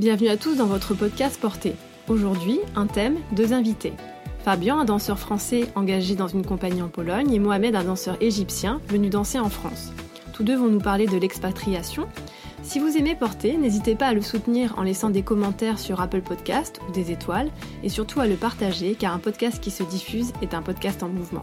Bienvenue à tous dans votre podcast Porté. Aujourd'hui, un thème, deux invités. Fabien, un danseur français engagé dans une compagnie en Pologne, et Mohamed, un danseur égyptien venu danser en France. Tous deux vont nous parler de l'expatriation. Si vous aimez Porter, n'hésitez pas à le soutenir en laissant des commentaires sur Apple Podcast ou des étoiles, et surtout à le partager car un podcast qui se diffuse est un podcast en mouvement.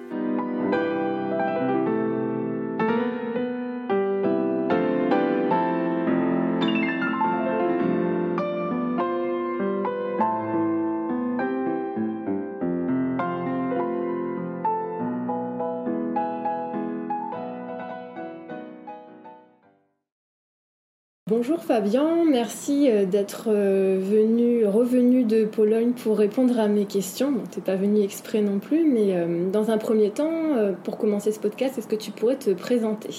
Fabien, merci euh, d'être euh, venu, revenu de Pologne pour répondre à mes questions. Bon, t'es pas venu exprès non plus, mais euh, dans un premier temps, pour commencer ce podcast, est-ce que tu pourrais te présenter?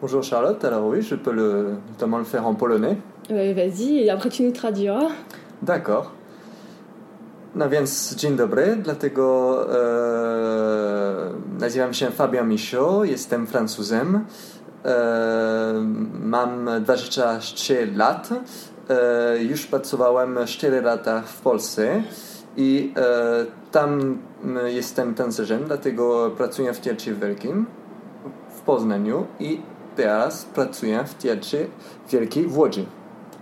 Bonjour Charlotte, alors oui, je peux le, notamment le faire en polonais. Vas-y, et après tu nous traduiras. D'accord. No więc dzień dobry, dlatego e, nazywam się Fabian Misio, jestem Francuzem. Mam 23 lat. Już pracowałem 4 lata w Polsce i tam jestem tancerzem, dlatego pracuję w Teatrze Wielkim w Poznaniu i teraz pracuję w Teatrze Wielkiej w Łodzi.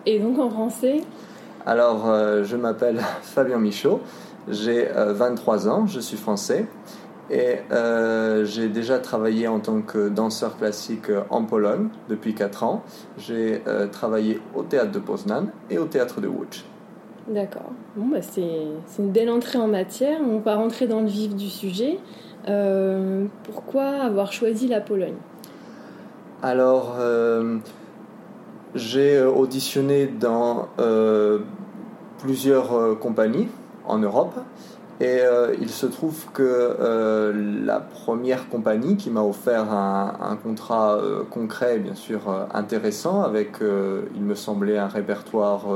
Et donc en français Alors, euh, je m'appelle Fabien Michaud, j'ai euh, 23 ans, je suis français. Et euh, j'ai déjà travaillé en tant que danseur classique en Pologne depuis 4 ans. J'ai euh, travaillé au théâtre de Poznan et au théâtre de Łódź. D'accord. Bon, bah c'est une belle entrée en matière. On va rentrer dans le vif du sujet. Euh, pourquoi avoir choisi la Pologne? Alors, euh, j'ai auditionné dans euh, plusieurs euh, compagnies en Europe. Et euh, il se trouve que euh, la première compagnie qui m'a offert un, contrat euh, concret, bien sûr intéressant, avec, il me semblait, un répertoire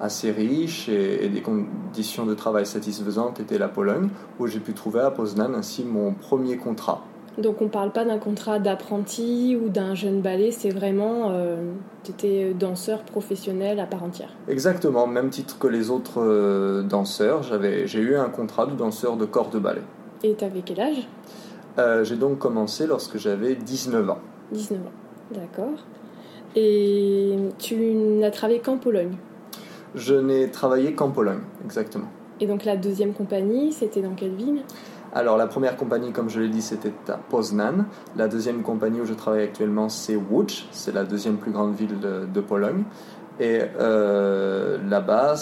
assez riche et, et, des conditions de travail satisfaisantes, était la Pologne, où j'ai pu trouver à Poznan ainsi mon premier contrat. Donc on ne parle pas d'un contrat d'apprenti ou d'un jeune ballet, c'est vraiment, euh, tu étais danseur professionnel à part entière. Exactement, même titre que les autres euh, danseurs, j'ai eu un contrat de danseur de corps de ballet. Et tu avais quel âge? Euh, J'ai donc commencé lorsque j'avais 19 ans. 19 ans, d'accord. Et tu n'as travaillé qu'en Pologne? Je n'ai travaillé qu'en Pologne, exactement. Et donc la deuxième compagnie, c'était dans quelle ville? Alors la première compagnie, comme je l'ai dit, c'était à Poznan. La deuxième compagnie où je travaille actuellement, c'est Łódź. C'est la deuxième plus grande ville de, Pologne. Et euh, là-bas,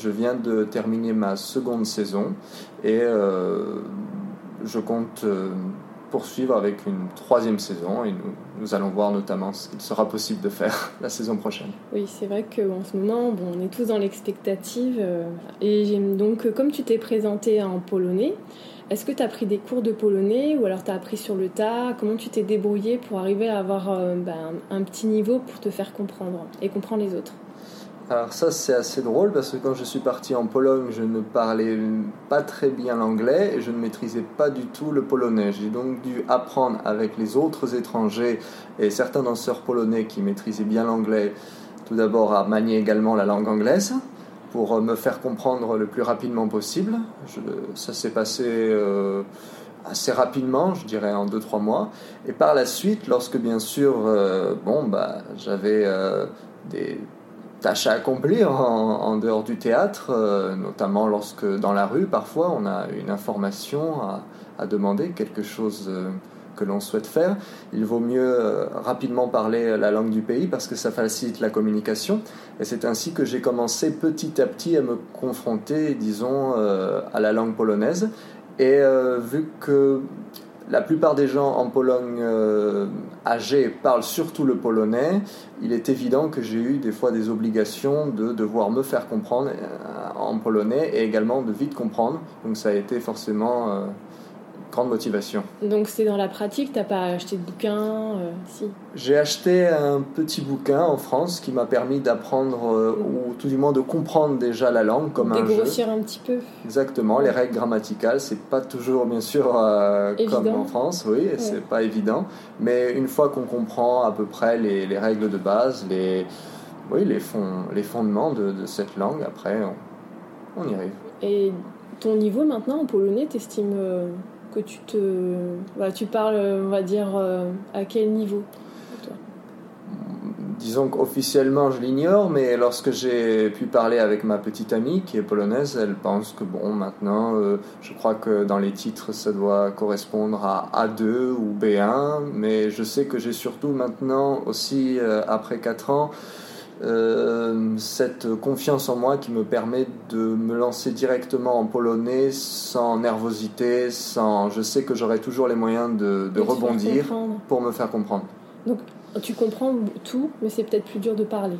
je viens de terminer ma seconde saison et euh, je compte euh, poursuivre avec une troisième saison et nous, nous allons voir notamment ce qu'il sera possible de faire la saison prochaine. Oui, c'est vrai qu'en ce moment, bon, on est tous dans l'expectative. euh, et donc, comme tu t'es présenté en polonais, est-ce que tu as pris des cours de polonais ou alors tu as appris sur le tas? Comment tu t'es débrouillé pour arriver à avoir euh, ben, un petit niveau pour te faire comprendre et comprendre les autres? Alors ça c'est assez drôle parce que quand je suis parti en Pologne, je ne parlais pas très bien l'anglais et je ne maîtrisais pas du tout le polonais. J'ai donc dû apprendre avec les autres étrangers et certains danseurs polonais qui maîtrisaient bien l'anglais, tout d'abord à manier également la langue anglaise pour me faire comprendre le plus rapidement possible. Je, ça s'est passé euh, assez rapidement, je dirais en 2-3 mois. Et par la suite, lorsque bien sûr, euh, bon, bah, j'avais euh, des tâches à accomplir en, dehors du théâtre, euh, notamment lorsque dans la rue, parfois, on a une information à, demander, quelque chose euh, que l'on souhaite faire, il vaut mieux euh, rapidement parler la langue du pays parce que ça facilite la communication. Et c'est ainsi que j'ai commencé petit à petit à me confronter, disons, euh, à la langue polonaise. Et euh, vu que la plupart des gens en Pologne euh, âgés parlent surtout le polonais, il est évident que j'ai eu des fois des obligations de devoir me faire comprendre euh, en polonais et également de vite comprendre. Donc ça a été forcément euh, grande motivation. Donc c'est dans la pratique, t'as pas acheté de bouquin euh, Si. J'ai acheté un petit bouquin en France qui m'a permis d'apprendre, euh, ou tout du moins de comprendre déjà la langue comme un jeu. Dégrossir un petit peu. Exactement, les règles grammaticales, c'est pas toujours bien sûr euh, comme en France, oui, et c'est pas évident. Mais une fois qu'on comprend à peu près les, les règles de base, les, oui, les, fond- les fondements de, de cette langue, après on, on y arrive. Et ton niveau maintenant en polonais, t'estimes euh, que tu te. Tu parles, on va dire, euh, à quel niveau Disons qu'officiellement je l'ignore, mais lorsque j'ai pu parler avec ma petite amie qui est polonaise, elle pense que bon, maintenant, euh, je crois que dans les titres ça doit correspondre à A2 ou B1, mais je sais que j'ai surtout maintenant aussi, euh, après 4 ans, euh, cette confiance en moi qui me permet de me lancer directement en polonais sans nervosité, sans. Je sais que j'aurai toujours les moyens de, de rebondir pour me faire comprendre. Tu comprends tout, mais c'est peut-être plus dur de parler.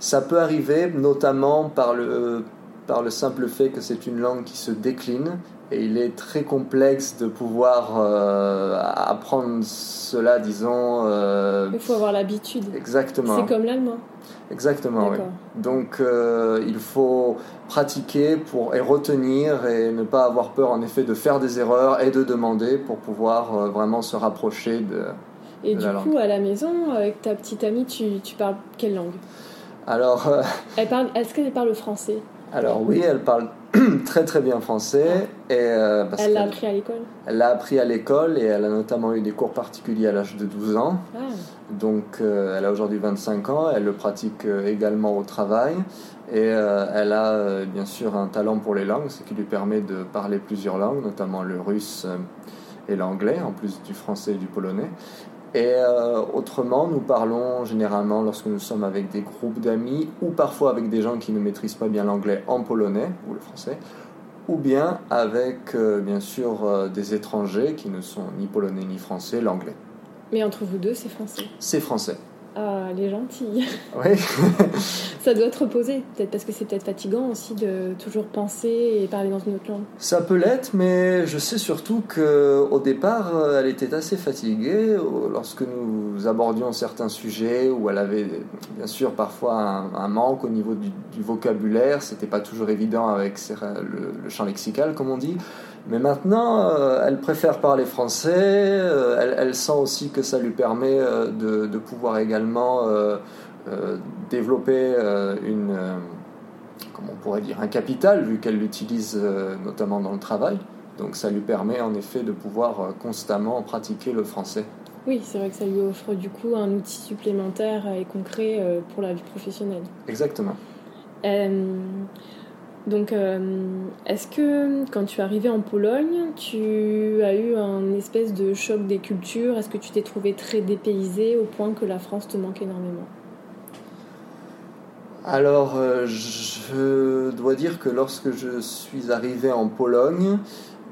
Ça peut arriver, notamment par le, par le simple fait que c'est une langue qui se décline et il est très complexe de pouvoir euh, apprendre cela, disons. euh, Il faut avoir l'habitude. exactement. C'est comme l'allemand. Exactement, oui. Donc euh, il faut pratiquer pour, et retenir et ne pas avoir peur en effet de faire des erreurs et de demander pour pouvoir euh, vraiment se rapprocher de. Et de du la coup, à la maison, avec ta petite amie, tu, tu parles quelle langue? Alors, Elle parle, Est-ce qu'elle parle le français? Alors oui, elle parle très très bien français. Et euh, parce Elle l'a appris à l'école. Elle l'a appris à l'école et elle a notamment eu des cours particuliers à l'âge de 12 ans. Ah, Donc euh, elle a aujourd'hui 25 ans, elle le pratique euh, également au travail. Et euh, elle a bien sûr un talent pour les langues, ce qui lui permet de parler plusieurs langues, notamment le russe et l'anglais, en plus du français et du polonais. Et euh, autrement, nous parlons généralement lorsque nous sommes avec des groupes d'amis ou parfois avec des gens qui ne maîtrisent pas bien l'anglais en polonais ou le français, ou bien avec euh, bien sûr euh, des étrangers qui ne sont ni polonais ni français, l'anglais. mais entre vous deux, c'est français. C'est français. Ah, les gentils. Oui. Ça doit te reposer, peut-être parce que c'est peut-être fatigant aussi de toujours penser et parler dans une autre langue. Ça peut l'être, mais je sais surtout que au départ, euh, elle était assez fatiguée euh, lorsque nous abordions certains sujets où elle avait bien sûr parfois un, un manque au niveau du, du vocabulaire. C'était pas toujours évident avec le champ lexical, comme on dit. Mais maintenant, euh, elle préfère parler français. euh, elle, elle sent aussi que ça lui permet euh, de, de pouvoir également développer une comment on pourrait dire, un capital, vu qu'elle l'utilise notamment dans le travail. Donc ça lui permet en effet de pouvoir constamment pratiquer le français. Oui, c'est vrai que ça lui offre du coup un outil supplémentaire et concret pour la vie professionnelle. Exactement. Donc, euh, est-ce que quand tu es arrivé en Pologne, tu as eu un espèce de choc des cultures? Est-ce que tu t'es trouvé très dépaysé au point que la France te manque énormément? Alors, euh, je dois dire que lorsque je suis arrivé en Pologne,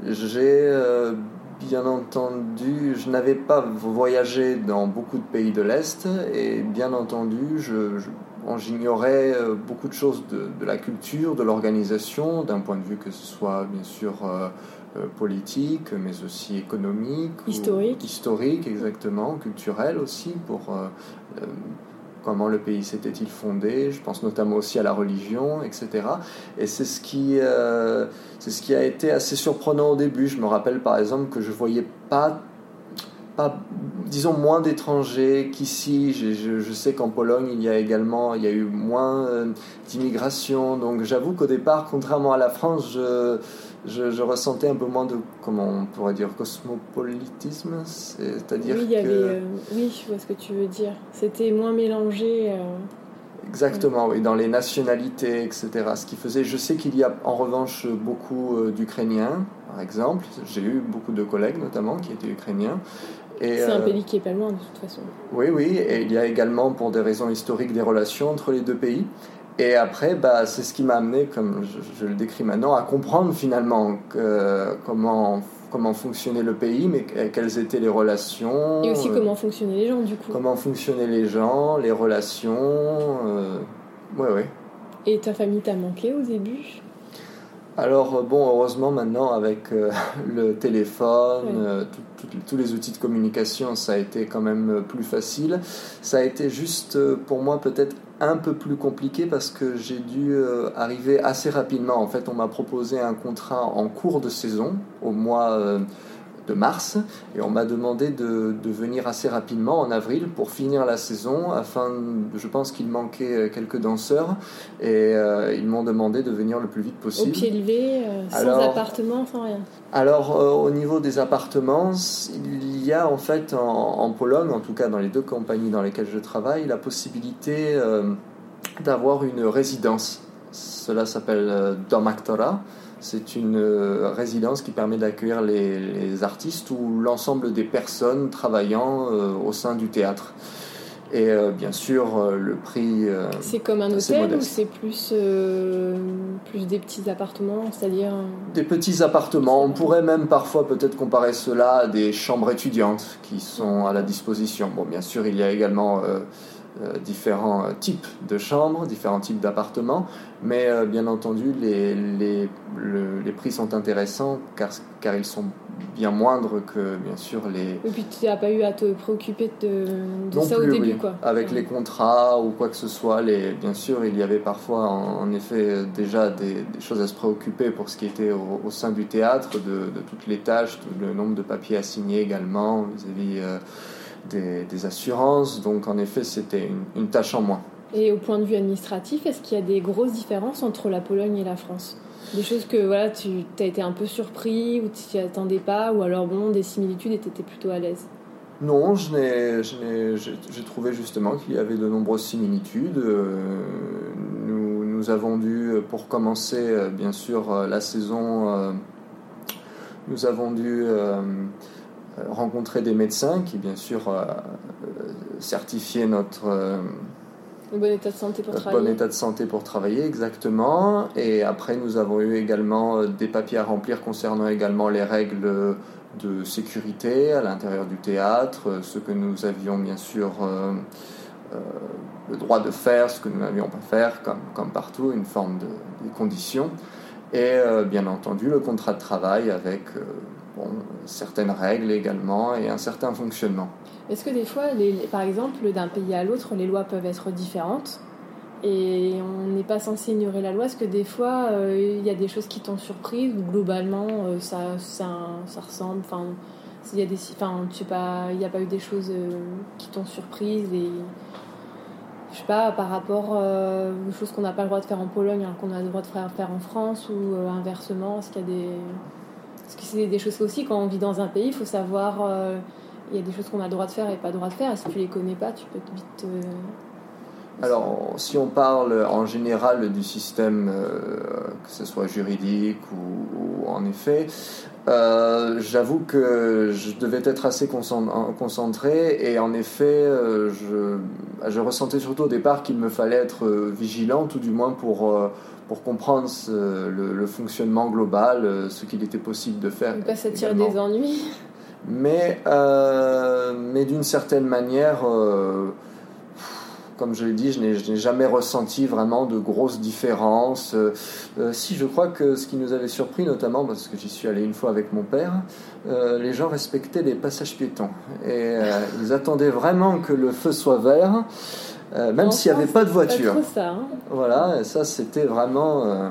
j'ai euh, bien entendu, je n'avais pas voyagé dans beaucoup de pays de l'Est et bien entendu, je, j'ignorais euh, beaucoup de choses de, de la culture, de l'organisation, d'un point de vue que ce soit bien sûr euh, euh, politique, mais aussi économique, ou- Historique. historique exactement, culturel aussi pour euh, comment le pays s'était-il fondé, je pense notamment aussi à la religion, etc. Et c'est ce qui, euh, c'est ce qui a été assez surprenant au début. Je me rappelle par exemple que je voyais pas, pas disons moins d'étrangers qu'ici. Je, je- je sais qu'en Pologne il y a également, il y a eu moins euh, d'immigration. Donc j'avoue qu'au départ, contrairement à la France, je, ressentais un peu moins de, comment on pourrait dire, cosmopolitisme, c'est-à-dire Oui, que euh, oui, je vois ce que tu veux dire. C'était moins mélangé. euh, Exactement, oui, dans les nationalités, etc. Ce qui faisait, je sais qu'il y a en revanche beaucoup d'Ukrainiens, par exemple. J'ai eu beaucoup de collègues notamment qui étaient ukrainiens. C'est un euh, pays qui est pas loin de toute façon. Oui, oui, et il y a également pour des raisons historiques des relations entre les deux pays. Et après, bah, c'est ce qui m'a amené, comme je, je le décris maintenant, à comprendre finalement comment, comment fonctionnait le pays, mais quelles étaient les relations. Et aussi comment fonctionnaient les gens, du coup. Comment fonctionnaient les gens, les relations. ouais, ouais. Et ta famille t'a manqué au début? Alors bon, heureusement maintenant avec le téléphone, tous les outils de communication, ça a été quand même plus facile. Ça a été juste pour moi peut-être un peu plus compliqué parce que j'ai dû euh, arriver assez rapidement. En fait, on m'a proposé un contrat en cours de saison au mois euh, de mars et on m'a demandé de, de, venir assez rapidement en avril pour finir la saison afin, je pense qu'il manquait euh, quelques danseurs et ils m'ont demandé de venir le plus vite possible. Au pied levé, sans appartement, sans rien Alors au niveau des appartements, il y a en fait en, Pologne, en tout cas dans les deux compagnies dans lesquelles je travaille, la possibilité d'avoir une résidence. Cela s'appelle Dom Actora c'est une euh, résidence qui permet d'accueillir les, artistes ou l'ensemble des personnes travaillant euh, au sein du théâtre. Et euh, bien sûr, le prix. c'est comme un hôtel ou c'est plus, plus des petits appartements, c'est-à-dire. Des petits appartements. On pourrait même parfois peut-être comparer cela à des chambres étudiantes qui sont à la disposition. Bon, bien sûr, il y a également différents euh, types de chambres, différents types d'appartements, mais euh, bien entendu les, les, les, prix sont intéressants car, car ils sont bien moindres que bien sûr les... Et puis tu n'as pas eu à te préoccuper de, de ça au début quoi. Avec les contrats ou quoi que ce soit, les, bien sûr il y avait parfois en, effet déjà des, choses à se préoccuper pour ce qui était au, sein du théâtre, de, de, toutes les tâches, le nombre de papiers à signer également vis-à-vis des, assurances, donc en effet c'était une, tâche en moins. Et au point de vue administratif, est-ce qu'il y a des grosses différences entre la Pologne et la France? Des choses que voilà, tu as été un peu surpris ou tu t'y attendais pas, ou alors bon, des similitudes et tu étais plutôt à l'aise? Non, j'ai trouvé justement qu'il y avait de nombreuses similitudes. Euh, nous, nous, avons dû, pour commencer, euh, bien sûr, euh, la saison, nous avons dû rencontrer des médecins qui, bien sûr, euh, euh, certifiaient notre bon état de santé pour travailler. Bon état de santé pour travailler, exactement. Et après, nous avons eu également des papiers à remplir concernant également les règles de sécurité à l'intérieur du théâtre, ce que nous avions bien sûr le droit de faire, ce que nous n'avions pas faire, comme, comme partout, une forme de, conditions. Et bien entendu, le contrat de travail avec certaines règles également et un certain fonctionnement. Est-ce que des fois, par exemple, d'un pays à l'autre, les lois peuvent être différentes et on n'est pas censé ignorer la loi? Est-ce que des fois, euh, il y a des choses qui t'ont surprise ou globalement, euh, ça, ça, ressemble? Enfin, il y a des, pas, il n'y a pas eu des choses euh, qui t'ont surprise et je sais pas, par rapport aux choses qu'on n'a pas le droit de faire en Pologne, alors qu'on a le droit de faire, faire en France ou inversement Est-ce qu'il y a des parce que c'est des choses aussi, quand on vit dans un pays, il faut savoir. Euh, il y a des choses qu'on a le droit de faire et pas le droit de faire. Et si tu les connais pas, tu peux vite. Euh, alors, si on parle en général du système, euh, que ce soit juridique ou, en effet, j'avoue que je devais être assez concentré et en effet, je, je, ressentais surtout au départ qu'il me fallait être vigilant, tout du moins pour pour comprendre le, fonctionnement global, euh, ce qu'il était possible de faire. Pas s'attirer des ennuis. Mais, euh, mais d'une certaine manière, euh, comme je l'ai dit, je n'ai jamais ressenti vraiment de grosses différences. si, je crois que ce qui nous avait surpris, notamment parce que j'y suis allé une fois avec mon père, les gens respectaient les passages piétons. Et ils attendaient vraiment que le feu soit vert. Euh, même s'il n'y avait pas de voiture. Pas ça, hein. Voilà, et ça c'était vraiment. Euh,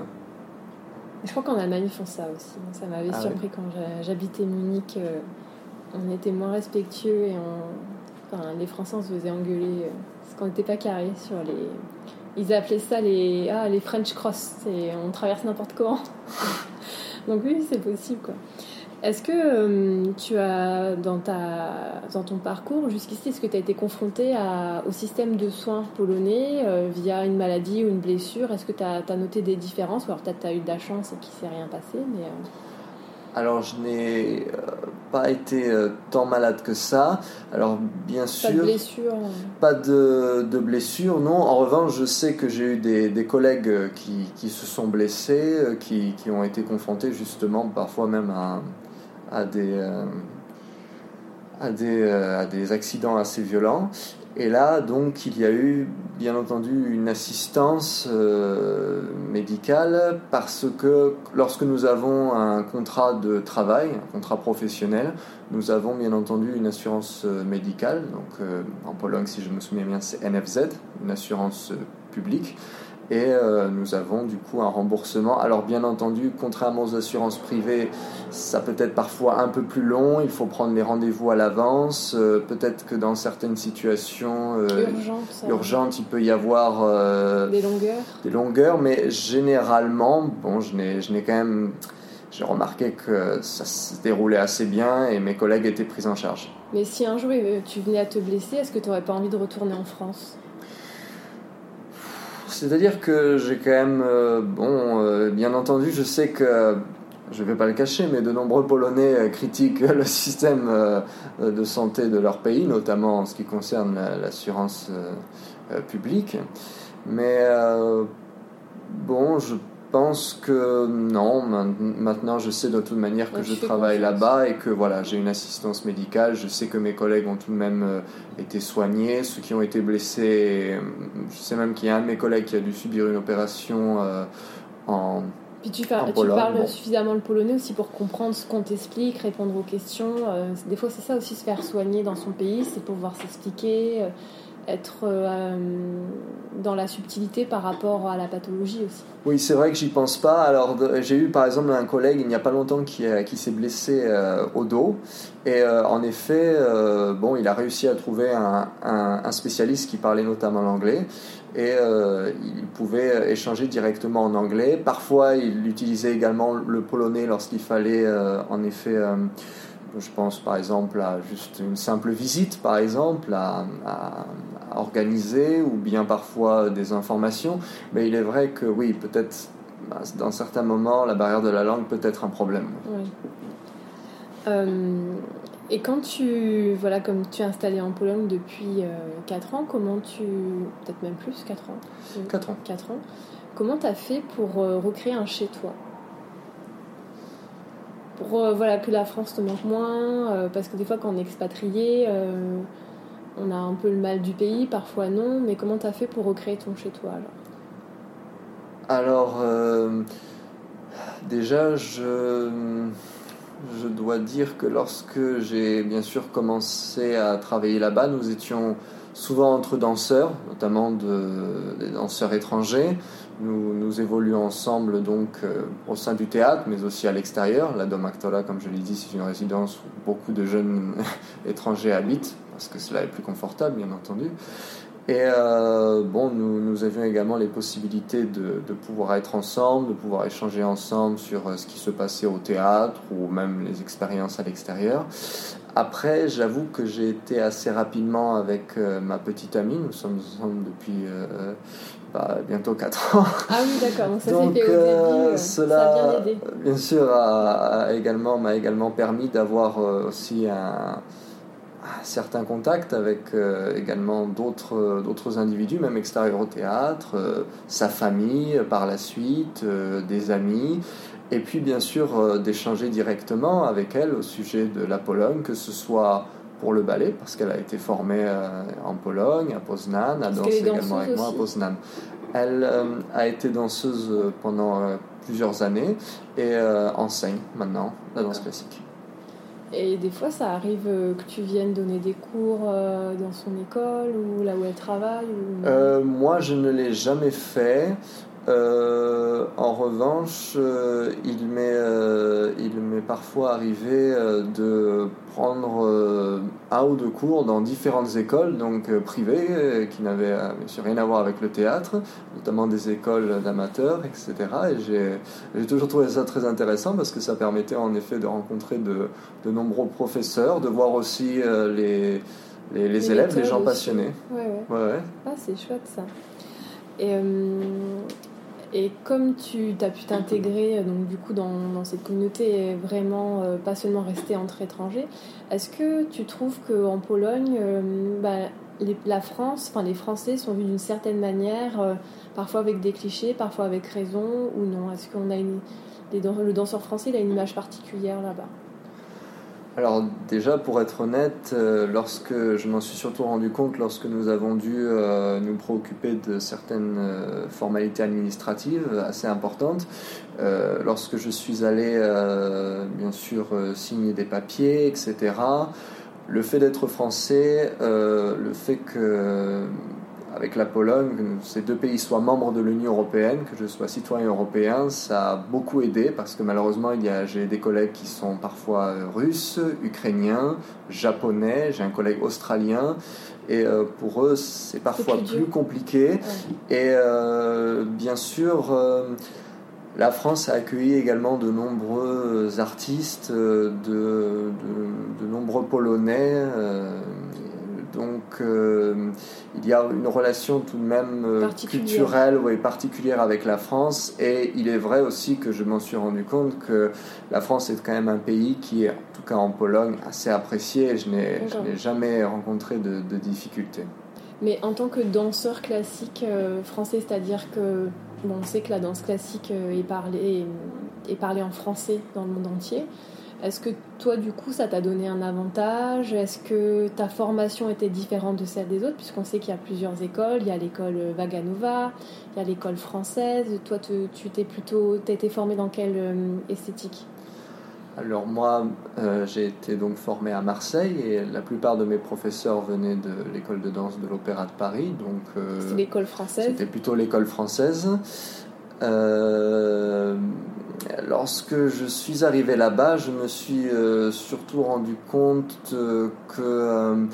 Je crois qu'en Allemagne ils font ça aussi. Ça m'avait ah surpris quand j'habitais Munich. Euh, on était moins respectueux et on... enfin, les Français on se faisait engueuler parce qu'on n'était pas carré sur les. Ils appelaient ça les, ah, les French Cross. On traverse n'importe comment. Donc oui, c'est possible quoi. Est-ce que euh, tu as, dans, ta, dans ton parcours jusqu'ici, est-ce que tu as été confronté au système de soins polonais euh, via une maladie ou une blessure? Est-ce que tu as, noté des différences? Ou alors peut-être tu as eu de la chance et qu'il ne s'est rien passé mais, euh, Alors, je n'ai pas été tant malade que ça. Alors, bien sûr. Pas de blessure Pas de, de blessure, non. En revanche, je sais que j'ai eu des, des collègues qui, qui, se sont blessés, qui, qui, ont été confrontés justement parfois même à à des, à des, à des accidents assez violents. Et là, donc, il y a eu, bien entendu, une assistance euh, médicale parce que lorsque nous avons un contrat de travail, un contrat professionnel, nous avons bien entendu une assurance euh, médicale. Donc, euh, en Pologne, si je me souviens bien, c'est NFZ, une assurance publique et euh, nous avons du coup un remboursement. Alors bien entendu, contrairement aux assurances privées, ça peut être parfois un peu plus long, il faut prendre les rendez-vous à l'avance, euh, peut-être que dans certaines situations euh, urgentes, il peut y avoir des longueurs. Des longueurs, mais généralement, bon, je n'ai quand même... J'ai remarqué que ça se déroulait assez bien et mes collègues étaient pris en charge. Mais si un jour tu venais à te blesser, est-ce que tu n'aurais pas envie de retourner en France? C'est-à-dire que j'ai quand même, euh, bon, euh, bien entendu, je sais que, je ne vais pas le cacher, mais de nombreux Polonais euh, critiquent le système de santé de leur pays, notamment en ce qui concerne l'assurance publique. Mais bon, je pense que non. Maintenant, je sais de toute manière que je travaille là-bas et que voilà, j'ai une assistance médicale. Je sais que mes collègues ont tout de même euh, été soignés. Ceux qui ont été blessés, euh, je sais même qu'il y a un de mes collègues qui a dû subir une opération euh, en. Puis tu, parles, tu parles suffisamment le polonais aussi pour comprendre ce qu'on t'explique, répondre aux questions. des fois, c'est ça aussi, se faire soigner dans son pays, c'est pouvoir s'expliquer être euh, dans la subtilité par rapport à la pathologie aussi. Oui, c'est vrai que j'y pense pas. Alors, j'ai eu par exemple un collègue il n'y a pas longtemps qui, qui s'est blessé euh, au dos. Et euh, en effet, bon, il a réussi à trouver un, spécialiste qui parlait notamment l'anglais. Et il pouvait échanger directement en anglais. Parfois, il utilisait également le polonais lorsqu'il fallait, en effet, je pense par exemple à juste une simple visite, par exemple, à, organiser, ou bien parfois des informations. Mais il est vrai que oui, peut-être bah, dans certains moments, la barrière de la langue peut être un problème. Oui. Euh, et quand tu, voilà, comme tu es installé en Pologne depuis 4 euh, ans, comment tu, peut-être même plus, 4 ans? 4 ans. 4 ans. Comment tu as fait pour euh, recréer un chez-toi pour euh, voilà, que la France te manque moins, parce que des fois quand on est expatrié, on a un peu le mal du pays, parfois non, mais comment tu as fait pour recréer ton chez-toi alors? Alors, déjà, je, dois dire que lorsque j'ai bien sûr commencé à travailler là-bas, nous étions souvent entre danseurs, notamment de, des danseurs étrangers. Nous, nous évoluons ensemble donc euh, au sein du théâtre, mais aussi à l'extérieur. La Dom Actola, comme je l'ai dit, c'est une résidence où beaucoup de jeunes étrangers habitent, parce que cela est plus confortable, bien entendu. Et euh, bon, nous, nous, avions également les possibilités de, de, pouvoir être ensemble, de pouvoir échanger ensemble sur euh, ce qui se passait au théâtre ou même les expériences à l'extérieur. Après, j'avoue que j'ai été assez rapidement avec ma petite amie. Nous sommes ensemble depuis bientôt 4 ans. Ah oui, d'accord. Donc, ça fait au début, euh, cela, a bien aidé. bien sûr, a, également, m'a également permis d'avoir euh, aussi un, certain contact avec euh, également d'autres, d'autres individus, même extérieurs au théâtre, sa famille par la suite, des amis. Et puis, bien sûr, d'échanger directement avec elle au sujet de la Pologne, que ce soit pour le ballet parce qu'elle a été formée euh, en Pologne, à Poznan, a dansé également avec moi à Poznan. Elle euh, a été danseuse euh, pendant plusieurs années et enseigne maintenant la danse classique. Et des fois, ça arrive que tu viennes donner des cours dans son école ou là où elle travaille Moi, je ne l'ai jamais fait. Euh, en revanche, euh, euh, il m'est parfois arrivé de prendre un ou deux cours dans différentes écoles, donc privées, qui n'avaient rien à voir avec le théâtre, notamment des écoles d'amateurs, etc. Et j'ai toujours trouvé ça très intéressant parce que ça permettait en effet de rencontrer de, de nombreux professeurs, de voir aussi les, les, les, élèves, les gens passionnés. Ouais, ouais. ouais, Ah, c'est chouette ça. Et et comme tu as pu t'intégrer euh, donc du coup dans, cette communauté et vraiment euh, pas seulement rester entre étrangers, est-ce que tu trouves qu'en Pologne, euh, bah, la France, enfin les Français sont vus d'une certaine manière, parfois avec des clichés, parfois avec raison ou non? Est-ce qu'on a le danseur français a une image particulière là-bas? Alors déjà, pour être honnête, euh, lorsque je m'en suis surtout rendu compte lorsque nous avons dû euh, nous préoccuper de certaines euh, formalités administratives assez importantes, lorsque je suis allé bien sûr signer des papiers, etc. Le fait d'être français, le fait que avec la Pologne, que ces deux pays soient membres de l'Union européenne, que je sois citoyen européen, ça a beaucoup aidé parce que malheureusement, il y a, j'ai des collègues qui sont parfois euh, russes, ukrainiens, japonais, j'ai un collègue australien. Et euh, pour eux, c'est parfois plus, compliqué. Et euh, bien sûr, la France a accueilli également de nombreux artistes, de, de, de nombreux Polonais donc euh, il y a une relation tout de même euh, culturelle et particulière avec la France. Et il est vrai aussi que je m'en suis rendu compte que la France est quand même un pays qui est, en tout cas en Pologne, assez apprécié. je n'ai jamais rencontré de, difficultés. Mais en tant que danseur classique euh, français, c'est-à-dire que on sait que la danse classique est parlée, est parlée en français dans le monde entier. Est-ce que toi, du coup, ça t'a donné un avantage? Est-ce que ta formation était différente de celle des autres? Puisqu'on sait qu'il y a plusieurs écoles. Il y a l'école Vaganova, il y a l'école française. Toi, tu t'es plutôt été formé dans quelle euh, esthétique? Alors moi, euh, j'ai été donc formé à Marseille et la plupart de mes professeurs venaient de l'école de danse de l'Opéra de Paris. Donc euh, c'était l'école française. C'était plutôt l'école française. Euh, lorsque je suis arrivé là-bas, je me suis euh, surtout rendu compte euh, que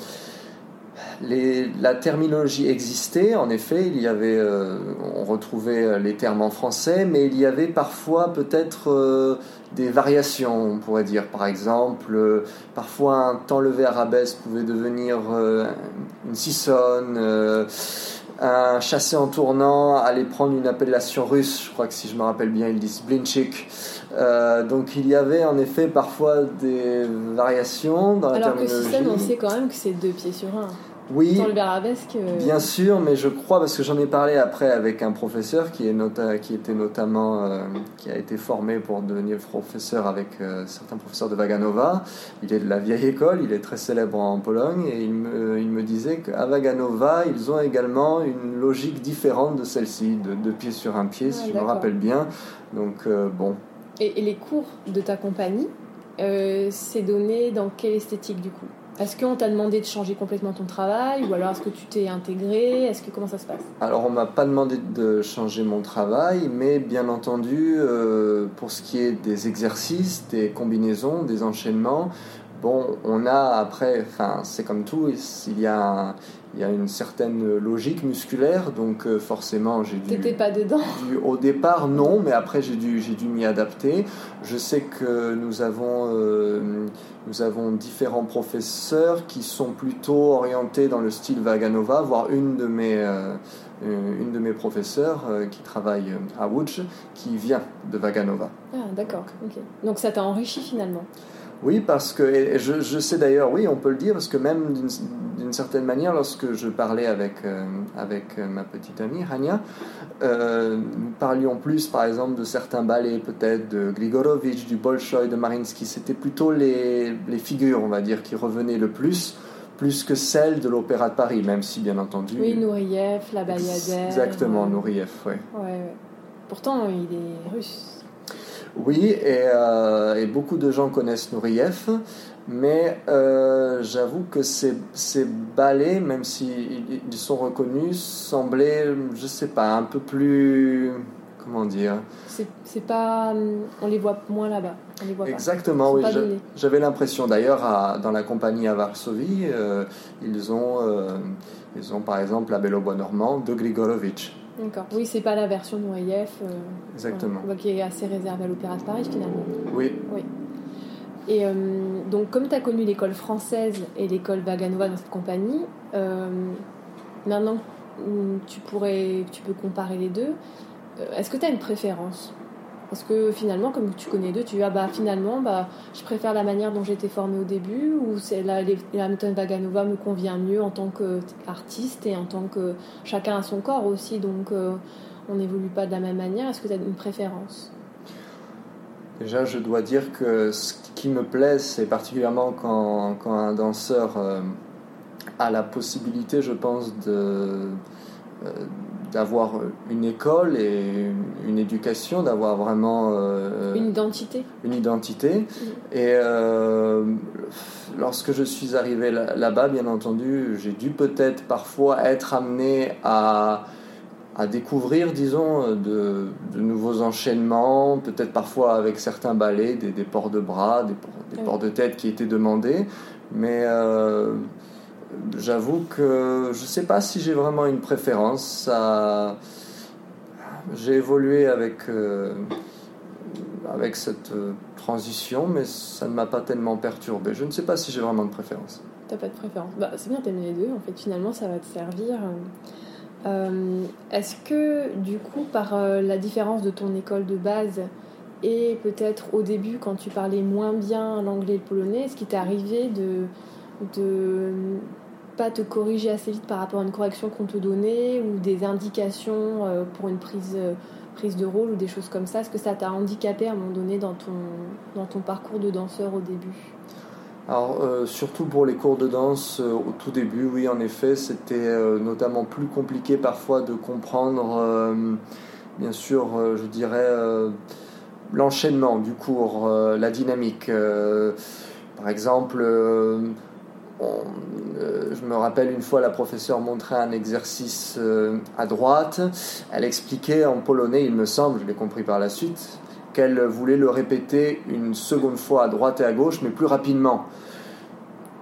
la terminologie existait. En effet, il y avait, on retrouvait les termes en français, mais il y avait parfois peut-être des variations, on pourrait dire. Par exemple, parfois un temps levé arabesque pouvait devenir une sissonne un chassé en tournant allait prendre une appellation russe, je crois que si je me rappelle bien, ils disent blinchik. Euh, donc il y avait en effet parfois des variations dans la Alors que système, on sait quand même que c'est deux pieds sur un. Oui, le euh, bien sûr, mais je crois, parce que j'en ai parlé après avec un professeur qui, est qui était notamment, euh, qui a été formé pour devenir professeur avec euh, certains professeurs de Vaganova. Il est de la vieille école, il est très célèbre en Pologne, et il me, il me disait qu'à Vaganova, ils ont également une logique différente de celle-ci, de deux pieds sur un pied, si ah, je me rappelle bien. Donc, bon. Et, et, les cours de ta compagnie, c'est donné dans quelle esthétique du coup? Est-ce qu'on t'a demandé de changer complètement ton travail ou alors est-ce que tu t'es intégré? Est-ce que comment ça se passe? Alors on m'a pas demandé de changer mon travail, mais bien entendu euh, pour ce qui est des exercices, des combinaisons, des enchaînements, bon on a après, enfin c'est comme tout, il y a il y a une certaine logique musculaire, donc euh, forcément j'ai dû. T'étais pas dedans Au départ, non, mais après j'ai dû, j'ai dû m'y adapter. Je sais que nous avons, euh, nous avons différents professeurs qui sont plutôt orientés dans le style Vaganova, voire une de mes, euh, une de mes professeurs qui travaille à Łódź, qui vient de Vaganova. Ah, d'accord, Donc ça t'a enrichi finalement oui, parce que je, je, sais d'ailleurs, oui, on peut le dire, parce que même d'une certaine manière, lorsque je parlais avec, euh, avec euh, ma petite amie Rania, euh, nous parlions plus, par exemple, de certains ballets, peut-être de Grigorovitch, du Bolshoi, de Marinsky. C'était plutôt les, les, figures, on va dire, qui revenaient le plus, plus que celles de l'Opéra de Paris, même si, bien entendu. Oui, Nourieff, la Bayadère. Exactement, Nourieff, oui. Ouais, ouais. Pourtant, il est russe. Oui, euh, et, beaucoup de gens connaissent Nourieff, mais euh, j'avoue que ces, ces, ballets, même s'ils ils sont reconnus, semblaient, je sais pas, un peu plus. Comment dire? C'est pas. On les voit moins là-bas. Exactement, oui. J'avais l'impression d'ailleurs, dans la compagnie à Varsovie, euh, ils, ont, ils ont par exemple la Belle au Bois Normand de Grigorovitch. D'accord. Oui, c'est pas la version Noyev. Euh, Exactement. qui est assez réservée à l'Opéra de Paris finalement. Oui. Oui. Et euh, donc, comme tu as connu l'école française et l'école Vaganova dans cette compagnie, euh, maintenant tu pourrais, tu peux comparer les deux. Est-ce que tu as une préférence? Parce que finalement, comme tu connais deux, tu dis ah bah finalement, bah, je préfère la manière dont j'étais formée au début, ou la, la méthode Vaganova me convient mieux en tant qu'artiste et en tant que chacun a son corps aussi, donc euh, on n'évolue pas de la même manière. Est-ce que tu as une préférence? Déjà, je dois dire que ce qui me plaît, c'est particulièrement quand, quand, un danseur euh, a la possibilité, je pense, de, euh, d'avoir une école et une éducation, d'avoir vraiment... Euh, une identité. Une identité. Et lorsque je suis arrivé là-bas, bien entendu, j'ai dû peut-être parfois être amené à à découvrir, disons, de, de nouveaux enchaînements, peut-être parfois avec certains ballets, des, des ports de bras, des, des ports de tête qui étaient demandés. Mais euh, j'avoue que je ne sais pas si j'ai vraiment une préférence. J'ai évolué avec, euh, avec cette euh, transition, mais ça ne m'a pas tellement perturbé. Je ne sais pas si j'ai vraiment de préférence. T'as pas de préférence bah, C'est bien, t'aimes les deux. En fait, finalement, ça va te servir. Euh, est-ce que du coup, par la différence de ton école de base et peut-être au début, quand tu parlais moins bien l'anglais et le polonais, est-ce qu'il t'est arrivé de, de pas te corriger assez vite par rapport à une correction qu'on te donnait ou des indications euh, pour une prise, prise de rôle ou des choses comme ça. Est-ce que ça t'a handicapé à un moment donné dans ton, dans ton parcours de danseur au début? Alors, euh, surtout pour les cours de danse, euh, au tout début, oui, en effet, c'était euh, notamment plus compliqué parfois de comprendre, bien sûr, je dirais, l'enchaînement du cours, la dynamique. par exemple, je me rappelle une fois, la professeure montrait un exercice à droite. Elle expliquait en polonais, il me semble, je l'ai compris par la suite, qu'elle voulait le répéter une seconde fois à droite et à gauche, mais plus rapidement.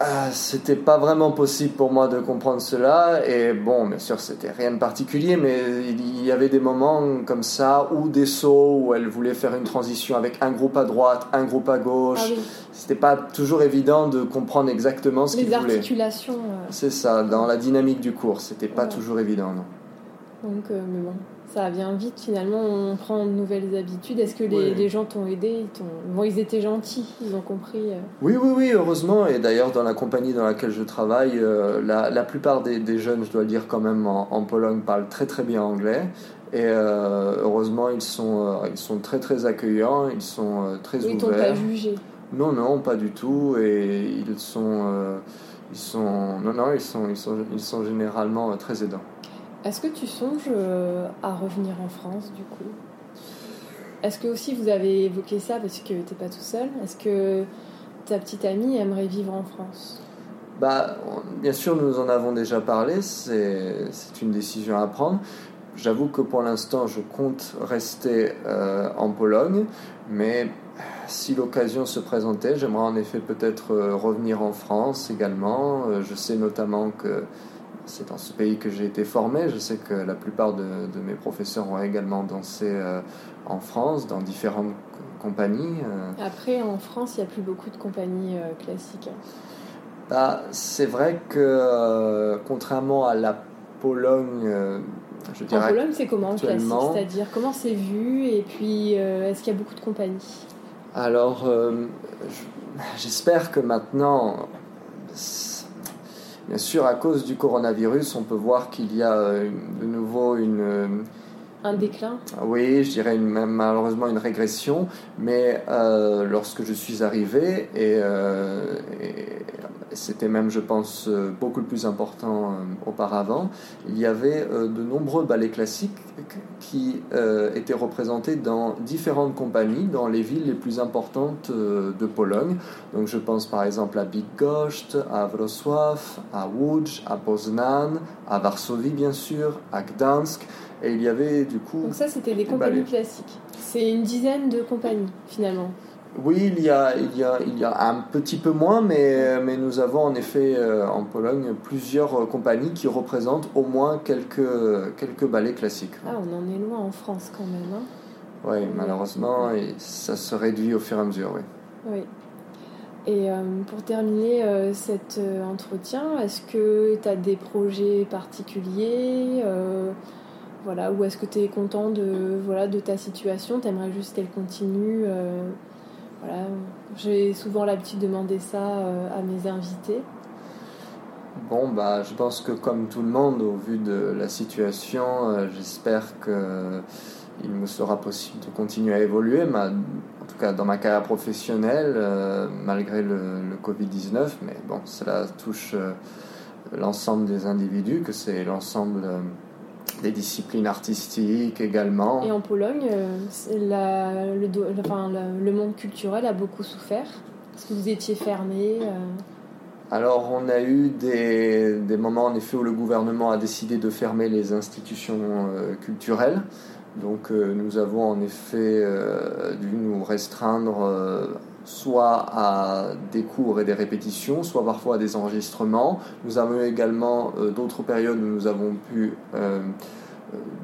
Ah, c'était pas vraiment possible pour moi de comprendre cela. Et bon bien sûr c'était rien de particulier mais il y avait des moments comme ça ou des sauts où elle voulait faire une transition avec un groupe à droite un groupe à gauche. Ah c'était pas toujours évident de comprendre exactement ce qu'il voulait. articulations euh. c'est ça dans la dynamique du cours c'était pas toujours évident non. Donc euh, mais bon ça vient vite finalement, on prend de nouvelles habitudes. Est-ce que les, gens t'ont aidé ils, bon, ils étaient gentils, ils ont compris euh. Oui, oui, oui, heureusement. Et d'ailleurs, dans la compagnie dans laquelle je travaille, euh, la, plupart des, jeunes, je dois le dire quand même, en, Pologne, parlent très très bien anglais. Et euh, heureusement, ils sont, ils sont très très accueillants, ils sont très ouverts. Ils t'ont pas jugé? Non, non, pas du tout. Et ils sont, ils sont, non, non, ils sont, ils sont, ils sont généralement très aidants. Est-ce que tu songes euh, à revenir en France du coup? Est-ce que aussi vous avez évoqué ça parce que tu n'es pas tout seul? Est-ce que ta petite amie aimerait vivre en France? Bah, Bien sûr, nous en avons déjà parlé, c'est une décision à prendre. J'avoue que pour l'instant, je compte rester euh, en Pologne, mais si l'occasion se présentait, j'aimerais en effet peut-être euh, revenir en France également. je sais notamment que c'est dans ce pays que j'ai été formé. Je sais que la plupart de, mes professeurs ont également dansé euh, en France, dans différentes compagnies. Euh. Après, en France, il n'y a plus beaucoup de compagnies euh, classiques. Bah, c'est vrai que, contrairement à la Pologne, je dirais. En Pologne, c'est comment classique? C'est-à-dire, comment c'est vu? Et puis, est-ce qu'il y a beaucoup de compagnies? Alors, j'espère que maintenant Bien sûr, à cause du coronavirus, on peut voir qu'il y a euh, de nouveau une... Euh, un déclin. Oui, je dirais une, malheureusement une régression, mais euh, lorsque je suis arrivé, et, c'était même, je pense, beaucoup plus important auparavant, il y avait de nombreux ballets classiques qui étaient représentés dans différentes compagnies, dans les villes les plus importantes de Pologne. Donc je pense par exemple à Bydgoszcz, à Wrocław, à Łódź, à Poznan, à Varsovie bien sûr, à Gdansk. Et il y avait du coup. Donc ça, c'était des compagnies classiques. C'est une dizaine de compagnies finalement. Oui, il y, a, il, y a, il y a un petit peu moins, mais, mais nous avons en effet euh, en Pologne plusieurs compagnies qui représentent au moins quelques, quelques ballets classiques. Ah, on en est loin en France quand même. Hein oui, malheureusement, et ça se réduit au fur et à mesure. Oui. oui. Et euh, pour terminer euh, cet entretien, est-ce que tu as des projets particuliers voilà, ou est-ce que tu es content de, voilà, de ta situation? Tu aimerais juste qu'elle continue voilà. J'ai souvent l'habitude de demander ça euh, à mes invités. Bon, bah, je pense que comme tout le monde, au vu de la situation, euh, j'espère que il me sera possible de continuer à évoluer, en tout cas dans ma carrière professionnelle, malgré le, le Covid-19. Mais bon, cela touche l'ensemble des individus, que c'est l'ensemble des disciplines artistiques également. Et en Pologne, la, le, enfin, le, monde culturel a beaucoup souffert Est-ce que vous étiez fermé alors on a eu des, des, moments en effet où le gouvernement a décidé de fermer les institutions euh, culturelles. Donc euh, nous avons en effet euh, dû nous restreindre soit à des cours et des répétitions, soit parfois à des enregistrements. Nous avons également d'autres périodes où nous avons pu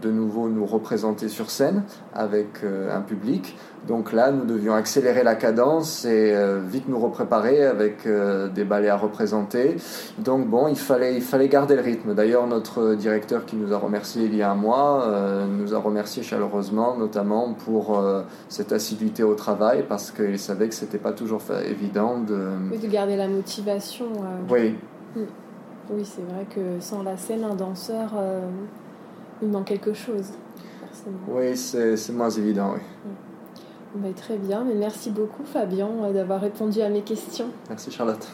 de nouveau nous représenter sur scène avec un public. Donc là, nous devions accélérer la cadence et euh, vite nous repréparer avec euh, des ballets à représenter. Donc bon, il fallait, il fallait garder le rythme. D'ailleurs, notre directeur qui nous a remercié il y a un mois euh, nous a remercié chaleureusement, notamment pour cette assiduité au travail, parce qu'il savait que c'était pas toujours évident de... Oui, de garder la motivation. Oui. Hmm. Oui, c'est vrai que sans la scène, un danseur, il manque quelque chose. Forcément. Oui, c'est moins évident, oui. Hmm très bien, mais merci beaucoup Fabien euh, d'avoir répondu à mes questions. Merci Charlotte.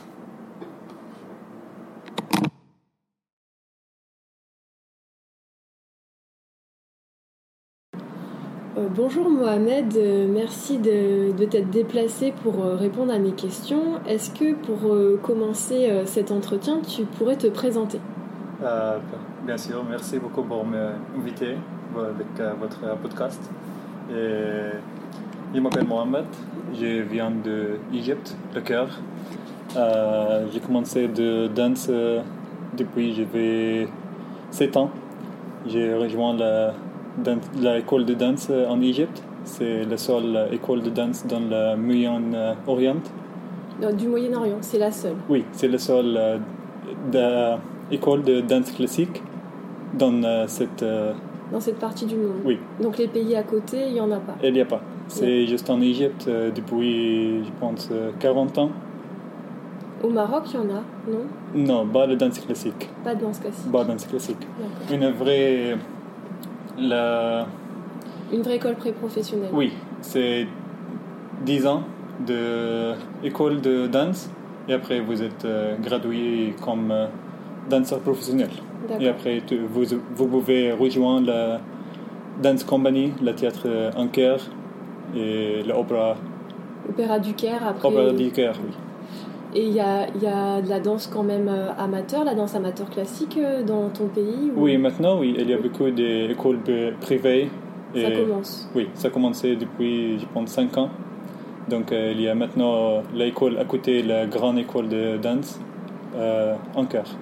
Euh, bonjour Mohamed, euh, merci de, de t'être déplacé pour répondre à mes questions. Est-ce que pour commencer cet entretien, tu pourrais te présenter? Bien sûr, merci beaucoup pour m'inviter avec votre podcast. Et je m'appelle Mohamed, je viens d'Égypte, le Caire. Euh, j'ai commencé de danse euh, depuis j'avais 7 ans. J'ai rejoint l'école de danse en Égypte. C'est la seule école de danse dans le Moyen-Orient. Du Moyen-Orient, c'est la seule Oui, c'est la seule euh, école de danse classique dans cette... dans cette partie du monde Oui. Donc les pays à côté, il n'y en a pas Il n'y a pas. C'est juste en Égypte euh, depuis, je pense, 40 euh, ans. Au Maroc, il y en a, non? Non, pas de danse classique. Pas de danse classique. Pas de danse classique. Une vraie. La... Une vraie école pré-professionnelle. Oui, c'est 10 ans d'école de, de danse et après vous êtes euh, gradué comme danseur professionnel. Et après vous, vous pouvez rejoindre la dance company, le théâtre Anker et l'opéra. Opéra du Caire après. Opéra du Caire, oui. Et il y a, y a, de la danse quand même euh, amateur, la danse amateur classique euh, dans ton pays Oui, maintenant, oui. Il y a beaucoup d'écoles privées. Et, ça commence Oui, ça a commencé depuis, je pense, 5 ans. Donc, euh, il y a maintenant l'école à côté, la grande école de danse, euh, en Caire.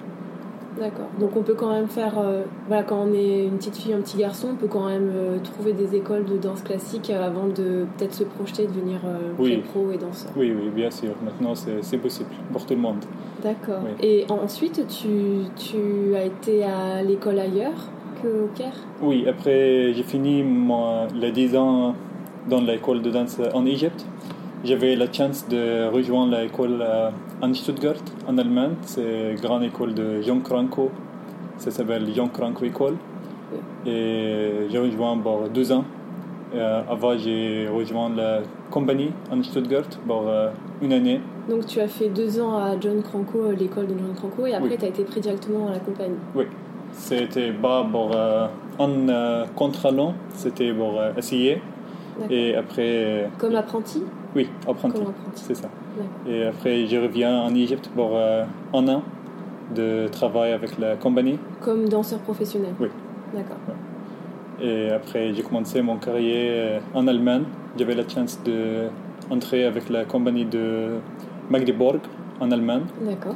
D'accord. Donc on peut quand même faire, euh, voilà, quand on est une petite fille, un petit garçon, on peut quand même euh, trouver des écoles de danse classique euh, avant de peut-être se projeter, devenir oui. pro et danseur. Oui, oui, bien sûr. Maintenant c'est possible pour tout le monde. D'accord. Et ensuite, tu, tu as été à l'école ailleurs qu'au Caire? Oui, après j'ai fini mon, les 10 ans dans l'école de danse en Égypte. J'avais la chance de rejoindre l'école en Stuttgart, en Allemagne. C'est grande école de Jon Kranko. Ça s'appelle Jon Kranko École. Et j'ai rejoint pour deux ans. Euh, avant, j'ai rejoint la compagnie en Stuttgart pour euh, une année. Donc, tu as fait deux ans à John Kranko, euh, l'école de John Kranko, et après, tu as été pris directement à la compagnie. Oui. C'était pas pour un contrat long, c'était pour essayer. Et après. Comme apprenti? Oui, apprenti. C'est ça. Et après, je reviens en Égypte pour euh, un an de travail avec la compagnie. Comme danseur professionnel Oui. D'accord. Et après, j'ai commencé mon carrière euh, en Allemagne. J'avais la chance d'entrer avec la compagnie de Magdeburg en Allemagne. D'accord.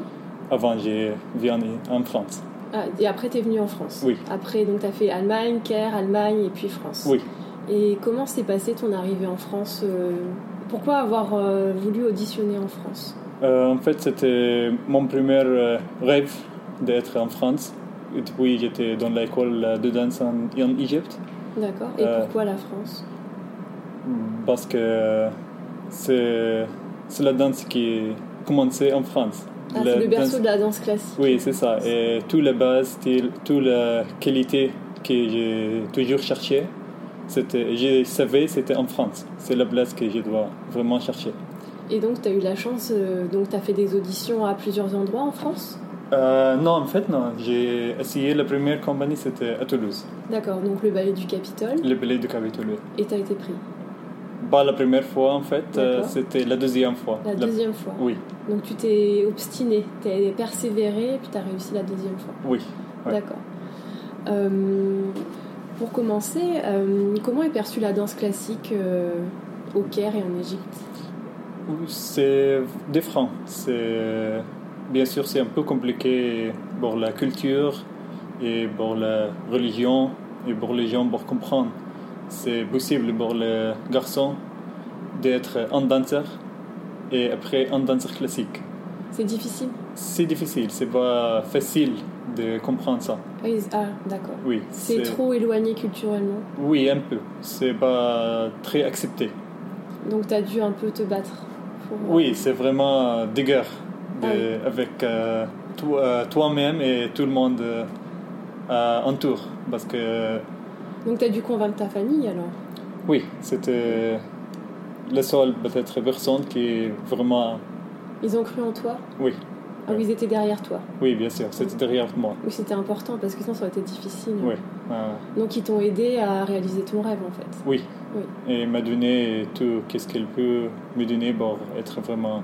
Avant, j'ai venu en France. Ah, et après, tu es venu en France Oui. Après, donc, tu as fait Allemagne, Caire, Allemagne et puis France. Oui. Et comment s'est passée ton arrivée en France euh, Pourquoi avoir euh, voulu auditionner en France? Euh, En fait, c'était mon premier rêve d'être en France. Et depuis, j'étais dans l'école de danse en, Égypte. D'accord. Et pourquoi la France? Parce que c'est, la danse qui commençait en France. Ah, c'est le berceau de la danse classique. Oui, c'est ça. Et toutes les bases, toutes les qualités que j'ai toujours cherchées, c'était, je savais c'était en France. C'est la place que je dois vraiment chercher. Et donc, tu as eu la chance, euh, donc tu as fait des auditions à plusieurs endroits en France? Euh, non, en fait, non. J'ai essayé la première compagnie, c'était à Toulouse, D'accord, donc le ballet du Capitole, le ballet de Capitole. et tu as été pris? Pas la première fois, en fait, euh, D'accord. c'était la deuxième fois. La La- deuxième fois. Oui, Donc tu t'es obstiné, tu as persévéré, et puis tu as réussi la deuxième fois. oui. Ouais. D'accord. Euh, pour commencer, euh, comment est perçue la danse classique euh, au Caire et en Égypte? C'est différent. C'est bien sûr c'est un peu compliqué pour la culture et pour la religion et pour les gens pour comprendre. C'est possible pour les garçons d'être un danseur et après un danseur classique. C'est difficile? C'est difficile, c'est pas facile de comprendre ça. Ah, d'accord. Oui, C'est trop éloigné culturellement. Oui, un peu. C'est pas très accepté. Donc tu as dû un peu te battre. pour- Oui, c'est vraiment des guerres de- Ah oui. avec euh, toi- euh, toi-même et tout le monde euh, euh, autour. Parce que, Donc tu as dû convaincre ta famille alors? Oui, c'était la seule peut-être personne qui vraiment. Ils ont cru en toi? Oui, Ah oui, ils étaient derrière toi. oui, bien sûr, c'était derrière moi. Oui, c'était important parce que sinon ça aurait été difficile. Oui, euh, Donc ils t'ont aidé à réaliser ton rêve en fait. oui. Oui. Et m'a donné tout, qu'est-ce qu'elle peut me donner pour être vraiment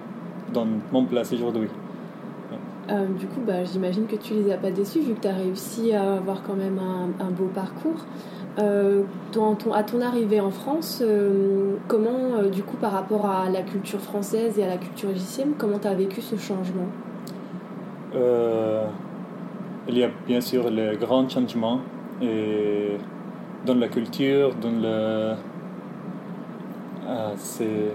dans mon place aujourd'hui. Euh, du coup, bah, j'imagine que tu les as pas déçus vu que tu as réussi à avoir quand même un, un beau parcours. Euh, ton- à ton arrivée en France, euh, comment, du coup, par rapport à la culture française et à la culture égyptienne, comment tu as vécu ce changement? Euh, il y a bien sûr les grands changements et dans la culture, dans le. Ah, c'est.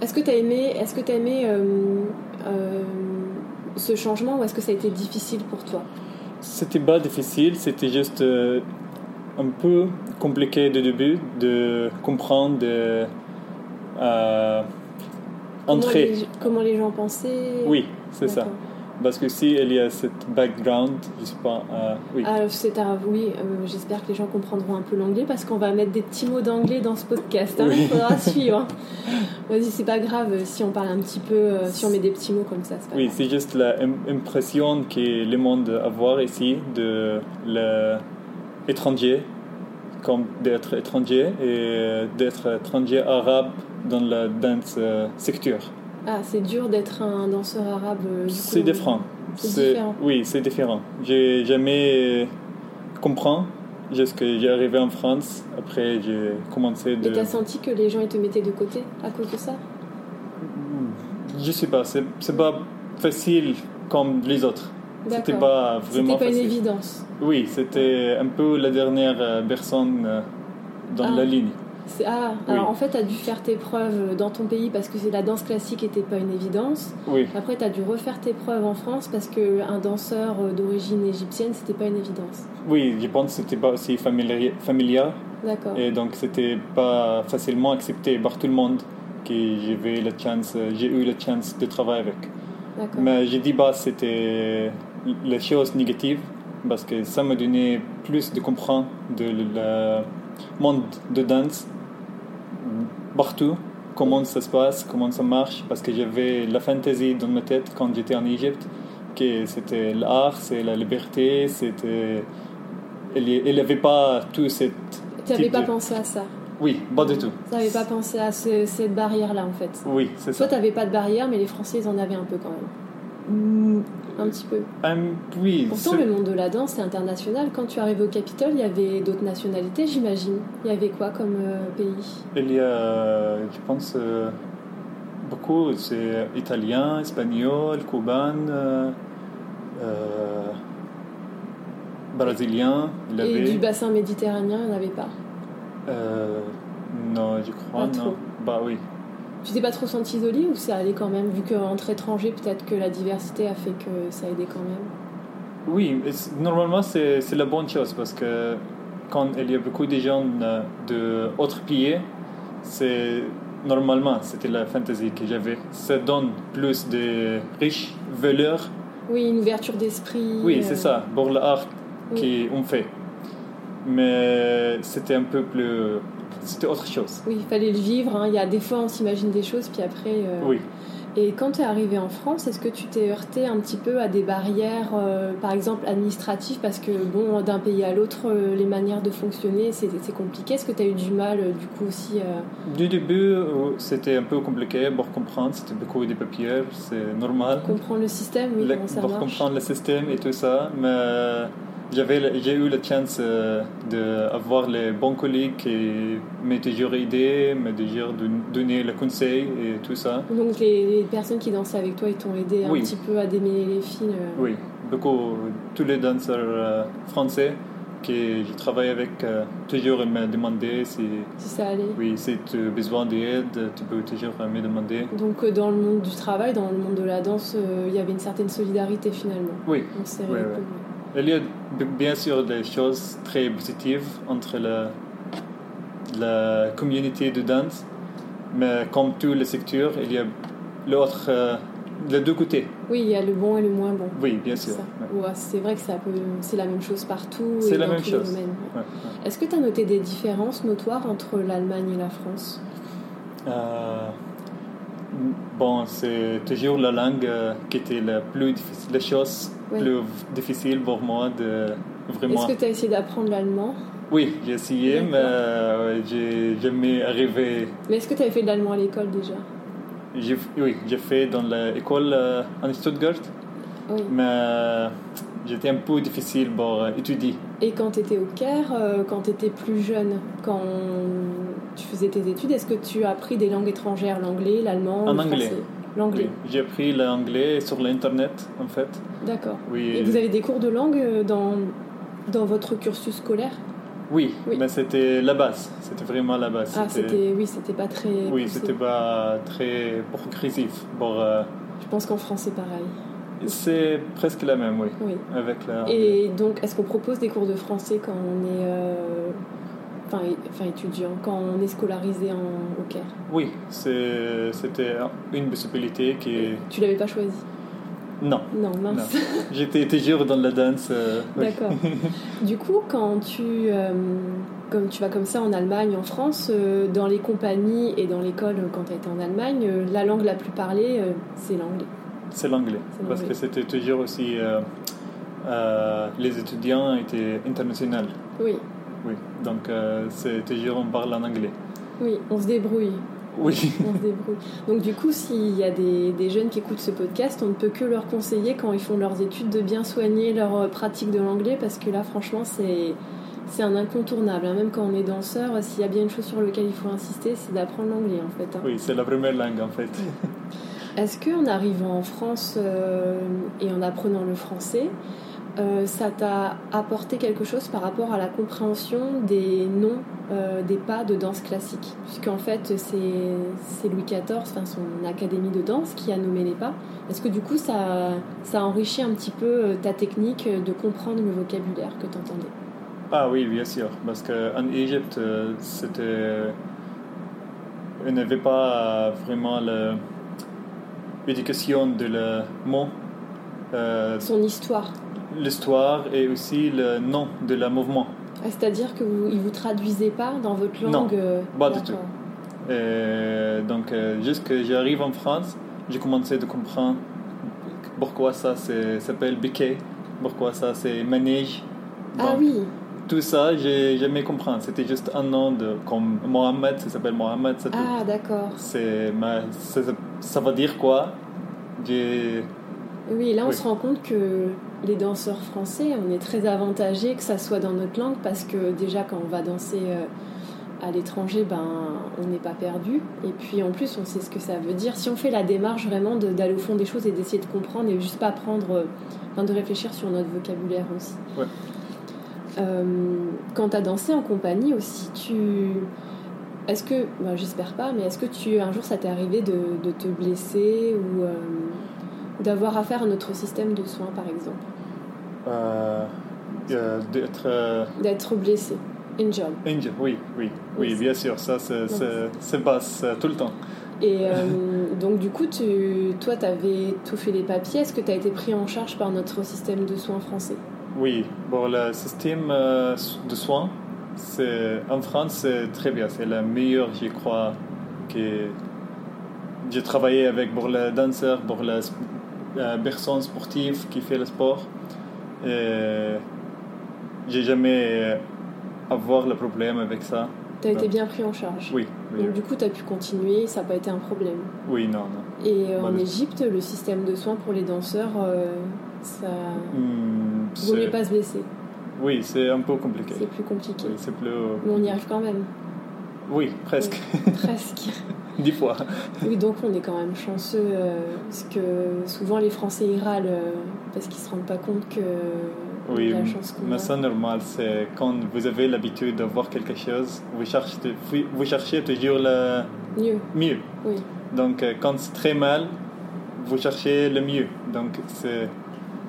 Est-ce que tu as aimé, est-ce que as aimé euh, euh, ce changement ou est-ce que ça a été difficile pour toi? C'était pas difficile, c'était juste euh, un peu compliqué de début de comprendre, de. euh, comment entrer. les, comment les gens pensaient? Oui, c'est ça. Parce que si il y a cette background, je sais pas. euh, oui. Ah, c'est un- oui, euh, j'espère que les gens comprendront un peu l'anglais parce qu'on va mettre des petits mots d'anglais dans ce podcast. hein, Oui. Il faudra suivre. Vas-y, c'est pas grave si on parle un petit peu, euh, si on met des petits mots comme ça. pas Oui, c'est juste l'impression que le monde a avoir ici de l'étranger, comme d'être étranger et d'être étranger arabe dans la dance euh, secteur. Ah, c'est dur d'être un danseur arabe. euh, C'est différent. C'est différent. Oui, c'est différent. J'ai jamais compris jusqu'à j'ai arrivé en France. Après, j'ai commencé de. Et t'as senti que les gens ils te mettaient de côté à cause de ça? Je sais pas, c'est pas facile comme les autres. C'était pas C'était vraiment pas une facile. évidence. Oui, c'était un peu la dernière euh, personne euh, dans Ah. la ligne. Ah, Oui. alors en fait, tu as dû faire tes preuves dans ton pays parce que c'est la danse classique n'était pas une évidence. Oui, Après, tu as dû refaire tes preuves en France parce qu'un danseur d'origine égyptienne, c'était pas une évidence. oui, je pense que c'était pas aussi familier, familial D'accord. et donc c'était pas facilement accepté par tout le monde que j'avais la chance, j'ai eu la chance de travailler avec. D'accord. Mais je dis pas que c'était la chose négative parce que ça m'a donné plus de comprendre de le monde de danse partout, comment ça se passe, comment ça marche, parce que j'avais la fantaisie dans ma tête quand j'étais en Égypte que c'était l'art, c'est la liberté, c'était il n'y avait pas tout cette Tu n'avais pas de- pensé à ça? oui, pas du tout. Tu n'avais pas pensé à ce- cette barrière-là, en fait? Oui, c'est Toi, ça. tu n'avais pas de barrière, mais les Français, ils en avaient un peu quand même. Un petit peu. um, oui, Pourtant, le monde de la danse, c'est international. Quand tu arrives au Capitole, il y avait d'autres nationalités, j'imagine. Il y avait quoi comme euh, pays? Il y a, je pense, euh, beaucoup, c'est italien, espagnol, cubain, euh, brésilien, il Et avait. du bassin méditerranéen, il n'y en avait pas? non, je crois, Pas non. trop. Bah oui. Tu t'es pas trop senti isolé ou ça allait quand même Vu qu'entre étrangers, peut-être que la diversité a fait que ça aidait quand même? Oui, normalement, c'est la bonne chose parce que quand il y a beaucoup de gens euh, de autres pays, c'est normalement, c'était la fantaisie que j'avais. Ça donne plus de riches valeurs Oui, une ouverture d'esprit. Oui, euh, c'est ça, pour l'art oui. qu'on fait. mais c'était un peu plus. C'était autre chose. Oui, il fallait le vivre. hein. Il y a des fois, on s'imagine des choses, puis après. euh, Oui. Et quand tu es arrivé en France, est-ce que tu t'es heurté un petit peu à des barrières, euh, par exemple administratives, parce que bon, d'un pays à l'autre, euh, les manières de fonctionner, c'est compliqué. Est-ce que tu as eu du mal, du coup aussi Du début, c'était un peu compliqué pour comprendre. C'était beaucoup de papiers, c'est normal. comprendre le système, oui, Le- comment ça pour marche comprendre le système et tout ça. Mais j'avais, j'ai eu la chance euh, d'avoir les bons collègues qui m'ont toujours aidé, m'ont toujours don- donné le conseil et tout ça. Donc les, les personnes qui dansaient avec toi, ils t'ont aidé un Oui. petit peu à démêler les fils. euh, Oui, beaucoup, tous les danseurs euh, français que je travaille avec, euh, toujours ils me demandaient si, si ça allait. oui, si tu as besoin d'aide, tu peux toujours me demander. Donc dans le monde du travail, dans le monde de la danse, il y avait une certaine solidarité finalement. Oui, On coudes. Il y a bien sûr des choses très positives entre la, la communauté de danse, mais comme tous les secteurs, il y a l'autre, euh, les deux côtés. Oui, il y a le bon et le moins bon. Oui, bien sûr. ça. Ouais. Ouais, c'est vrai que ça peut- c'est la même chose partout. C'est la dans même tous chose. Ouais, ouais. Est-ce que tu as noté des différences notoires entre l'Allemagne et la France? Euh, bon, c'est toujours la langue euh, qui était la plus difficile, la chose Plus difficile pour moi de vraiment. Est-ce que tu as essayé d'apprendre l'allemand? Oui, j'ai essayé, mais euh, j'ai jamais arrivé. Mais est-ce que tu avais fait de l'allemand à l'école déjà? Oui, j'ai fait dans l'école euh, en Stuttgart. Oui. mais euh, j'étais un peu difficile pour euh, étudier. Et quand tu étais au Caire, euh, quand tu étais plus jeune, quand tu faisais tes études, est-ce que tu as appris des langues étrangères, l'anglais, l'allemand, En le anglais. français? L'anglais, Oui, J'ai appris l'anglais sur l'internet en fait. d'accord. Oui, Et vous avez des cours de langue euh, dans, dans votre cursus scolaire? Oui, Oui. mais c'était la base. C'était vraiment la base. Ah, c'était oui, c'était pas très. Oui, c'était pas très progressif. Bon, euh, Je pense qu'en France c'est pareil. c'est presque la même, oui, Oui. avec la. Et donc, est-ce qu'on propose des cours de français quand on est, euh, enfin, étudiant, quand on est scolarisé en, au Caire Oui, c'était une possibilité qui. Tu l'avais pas choisi? Non, Non, mince. j'étais toujours dans la danse. euh, oui. D'accord. du coup, quand tu, euh, comme tu vas comme ça en Allemagne, en France, euh, dans les compagnies et dans l'école, quand tu été en Allemagne, la langue la plus parlée, c'est l'anglais. C'est l'anglais. Parce que c'était toujours aussi. les étudiants étaient internationaux. Oui, Oui, donc euh, c'est toujours on parle en anglais. oui, on se débrouille. Oui, On se débrouille. Donc du coup, s'il y a des, des jeunes qui écoutent ce podcast, on ne peut que leur conseiller quand ils font leurs études de bien soigner leur euh, pratique de l'anglais parce que là, franchement, c'est c'est un incontournable. hein. Même quand on est danseur, s'il y a bien une chose sur laquelle il faut insister, c'est d'apprendre l'anglais en fait. hein. oui, c'est la première langue en fait. Est-ce qu'en arrivant en France euh, et en apprenant le français, euh, ça t'a apporté quelque chose par rapport à la compréhension des noms euh, des pas de danse classique? Puisqu'en fait, c'est Louis XIV, enfin son académie de danse, qui a nommé les pas. Est-ce que du coup, ça, ça enrichit un petit peu euh, ta technique de comprendre le vocabulaire que tu entendais Ah oui, bien sûr, parce qu'en Égypte, c'était. On n'avait pas vraiment l'éducation de le mot, euh, Son histoire. L'histoire et aussi le nom de le mouvement. Ah, C'est-à-dire qu'ils ne vous traduisaient pas dans votre langue Non, euh, pas du. Et donc, euh, juste que j'arrive en France, j'ai commencé à comprendre pourquoi ça s'appelle biquet, pourquoi ça c'est manège. Ah oui, Tout ça, j'ai jamais compris. C'était juste un nom de, comme Mohamed, ça s'appelle Mohamed, tout. ah d'accord. C'est, ça, ça veut dire quoi? J'ai- Oui, là on Oui. se rend compte que les danseurs français, on est très avantagés que ça soit dans notre langue parce que déjà quand on va danser euh, à l'étranger, ben on n'est pas perdu. Et puis en plus on sait ce que ça veut dire. Si on fait la démarche vraiment d'aller au fond des choses et d'essayer de comprendre et juste pas prendre, euh, enfin, de réfléchir sur notre vocabulaire aussi. Ouais. Euh, quand tu as dansé en compagnie aussi, tu... Est-ce que, ben, j'espère pas, mais est-ce que tu, un jour ça t'est arrivé de, de te blesser ou euh, d'avoir affaire à notre système de soins par exemple. Euh, euh, d'être euh, D'être blessé, injured. injured, oui, oui, oui, bien sûr, ça c'est passe tout le temps. Et donc du coup, tu, toi tu avais tout fait les papiers, est-ce que tu as été pris en charge par notre système de soins français? Oui, bon, le système de soins, c'est, en France, c'est très bien. C'est le meilleur, je crois, que j'ai travaillé avec pour les danseurs, pour les euh, personnes sportives qui font le sport. Et j'ai jamais avoir le problème avec ça. Tu as été bien pris en charge Oui. oui Donc, du coup, tu as pu continuer, ça n'a pas été un problème Oui, non, non. Et euh, en Égypte, le système de soins pour les danseurs, euh, ça. Hmm, Vaut mieux pas se blesser. Oui, c'est un peu compliqué. C'est plus compliqué. Oui, c'est plus... Mais on y arrive quand même. Oui, presque. Presque. Dix fois. Oui, donc on est quand même chanceux, euh, parce que souvent les Français y râlent parce qu'ils se rendent pas compte que oui, la chance qu'on mais a. c'est normal. C'est quand vous avez l'habitude de voir quelque chose, vous cherchez, vous cherchez toujours le mieux. mieux. Oui. Donc quand c'est très mal, vous cherchez le mieux. Donc c'est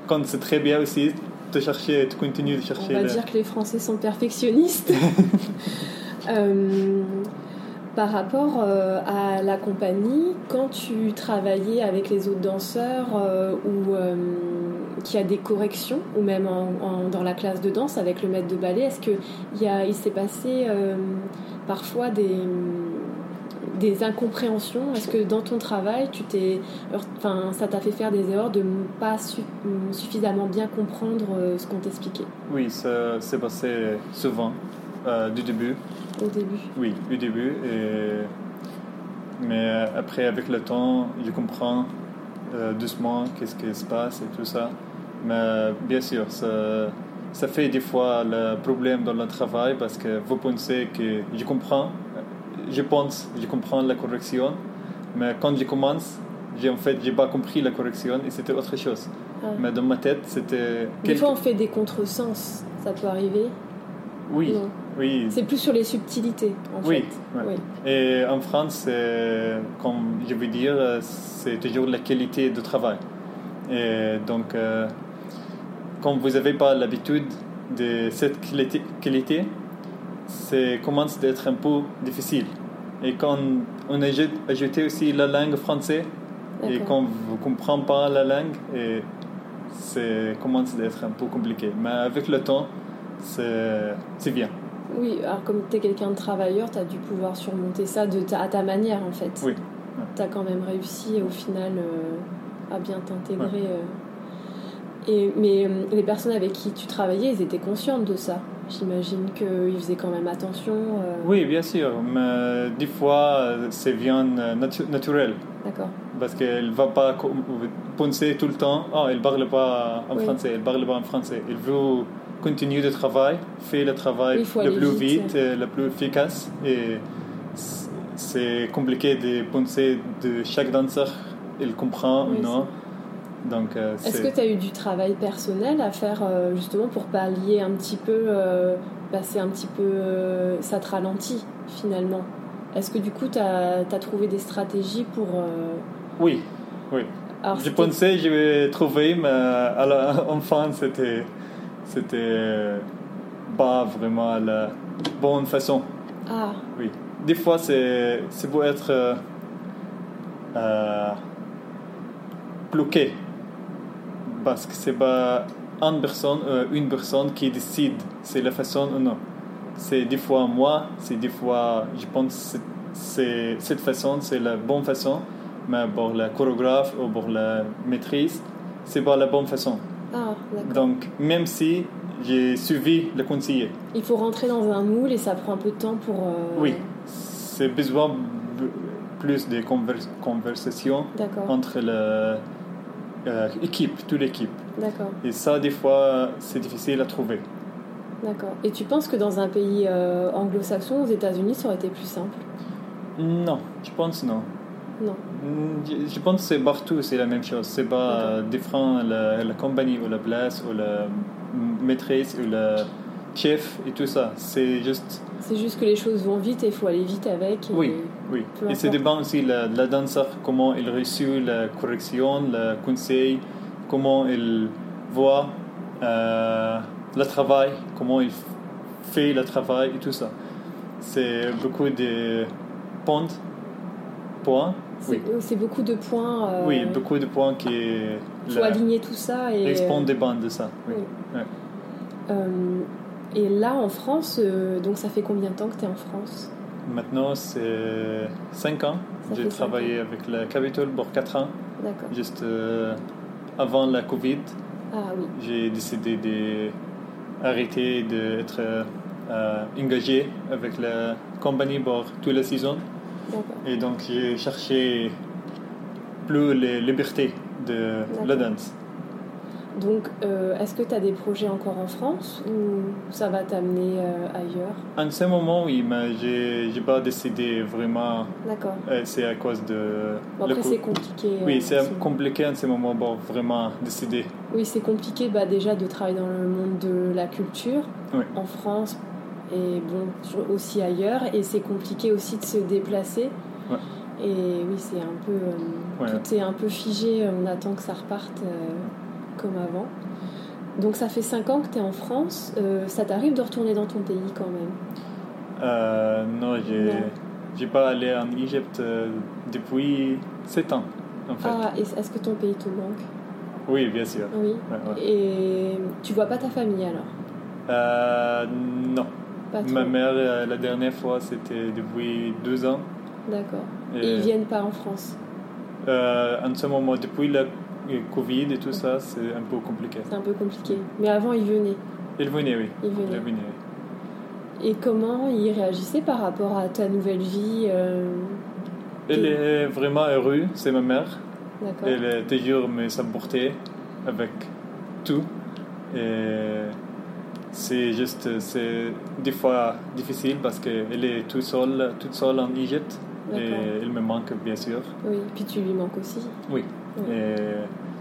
quand c'est très bien aussi, tu cherches, tu continues de chercher. On va le... dire que les Français sont perfectionnistes. euh, par rapport euh, à la compagnie, quand tu travaillais avec les autres danseurs euh, ou qu'il y a des corrections, ou même dans la classe de danse avec le maître de ballet, est-ce qu'il il s'est passé euh, parfois des, incompréhensions? Est-ce que dans ton travail, tu t'es, enfin, ça t'a fait faire des erreurs de ne pas su, suffisamment bien comprendre euh, ce qu'on t'expliquait? Oui, ça s'est passé souvent, euh, du début. Au début Oui, au début. Et... Mais après, avec le temps, je comprends euh, doucement qu'est-ce qui se passe et tout ça. Mais bien sûr, ça, ça fait des fois le problème dans le travail parce que vous pensez que je comprends, je pense, je comprends la correction, mais quand je commence, j'ai en fait, j'ai pas compris la correction et c'était autre chose. Ah. Mais dans ma tête, c'était. Des fois, on fait des contresens, ça peut arriver. Oui, non. Oui. C'est plus sur les subtilités, en oui, fait. Ouais. Oui. Et en France, comme je veux dire, c'est toujours la qualité du travail. Et donc, euh, quand vous n'avez pas l'habitude de cette qualité, ça commence d'être un peu difficile. Et quand on a ajouté aussi la langue française, et quand vous ne comprenez pas la langue, et ça commence d'être un peu compliqué. Mais avec le temps, c'est bien. Oui, alors comme tu es quelqu'un de travailleur, tu as dû pouvoir surmonter ça de ta, à ta manière en fait. Oui. Tu as quand même réussi au final euh, à bien t'intégrer. Ouais. Euh. Et, mais euh, les personnes avec qui tu travaillais, ils étaient conscientes de ça. J'imagine qu'ils faisaient quand même attention. euh. Oui, bien sûr, mais des fois, c'est bien natu naturel. D'accord. Parce qu'elle ne va pas penser tout le temps, oh, elle ne parle pas en Oui. français, elle ne parle pas en français. Elle veut continuer le travail, faire le travail le plus vite. vite, et le plus efficace. Et c'est compliqué de penser de chaque danseur, il comprend Oui, ou non. Donc, euh, Est-ce que tu as eu du travail personnel à faire euh, justement pour pallier un petit peu, euh, passer un petit peu, euh, ça te ralentit finalement? Est-ce que du coup tu as, trouvé des stratégies pour... Oui, oui. alors, Je pensais que je vais trouver, mais à la, enfin, c'était, c'était pas vraiment la bonne façon. Ah, Oui. Des fois, c'est, c'est pour être euh, euh, bloqué. Parce que c'est pas une personne, euh, une personne qui décide c'est la façon ou non. C'est des fois moi, c'est des fois, je pense que c'est, cette façon, c'est la bonne façon, mais pour la chorégraphe ou pour la maîtrise, c'est pas la bonne façon. Ah d'accord. Donc, même si j'ai suivi le conseiller, Il faut rentrer dans un moule et ça prend un peu de temps pour... euh, Oui, c'est besoin plus de convers- conversations D'accord, entre l'équipe, toute l'équipe. d'accord, Et ça, des fois, c'est difficile à trouver. d'accord. Et tu penses que dans un pays euh, anglo-saxon, aux États-Unis, ça aurait été plus simple? Non, je pense non. Non. Mm, Je pense que c'est partout, c'est la même chose. C'est pas euh, différent la, la compagnie ou la place ou la maîtrise ou le chef et tout ça. C'est juste C'est juste que les choses vont vite et il faut aller vite avec. et- Oui, oui. Et c'est dépend aussi la, la danseur, comment il reçoit la correction, le conseil, comment il voit euh, le travail, comment il fait le travail et tout ça. C'est beaucoup de points. C'est Oui. c'est beaucoup de points. euh, oui, beaucoup de points qui Il faut aligner tout ça et. répondent dépendent de ça. Oui. Oui. Ouais. Euh, et là, en France, euh, donc ça fait combien de temps que tu es en France? Maintenant, c'est 5 ans. J'ai travaillé avec le Capitol pour 4 ans, D'accord. juste euh, avant la Covid. Ah oui, J'ai décidé d'arrêter d'être euh, engagé avec la compagnie pour toute la saison. Et donc, j'ai cherché plus les libertés de la danse. Donc, euh, est-ce que tu as des projets encore en France ou ça va t'amener euh, ailleurs? En ce moment, oui, mais j'ai j'ai pas décidé vraiment. D'accord. euh, c'est à cause de. Bon, après, c'est compliqué. Oui, c'est compliqué en ce moment pour vraiment décider. Oui, c'est compliqué bah, déjà de travailler dans le monde de la culture Oui. en France et bon, aussi ailleurs. Et c'est compliqué aussi de se déplacer. Ouais. Et oui, c'est un peu. euh, Ouais. Tout est un peu figé. On attend que ça reparte euh, comme avant. Donc, ça fait 5 ans que tu es en France. Euh, ça t'arrive de retourner dans ton pays quand même? Euh, non, j'ai j'ai pas allé en Égypte depuis 7 ans, en fait. Ah, est-ce que ton pays te manque? Oui, bien sûr. Oui. Ouais. Et tu vois pas ta famille alors? Euh, non. Pas trop Ma mère, euh, la dernière fois, c'était depuis 2 ans. D'accord. Et, Et ils viennent pas en France euh, en ce moment, depuis la Covid et tout ça, c'est un peu compliqué. C'est un peu compliqué. Mais avant, ils venaient. Il venait, oui. Ils Il venaient. oui. Et comment ils réagissaient par rapport à ta nouvelle vie euh, Elle est vraiment heureuse, c'est ma mère. D'accord. Elle est toujours me supporter avec tout. Et c'est juste, c'est des fois difficile parce qu'elle est toute seule, toute seule en Égypte. Et elle me manque, bien sûr. Oui, puis tu lui manques aussi. Oui. Oui. Et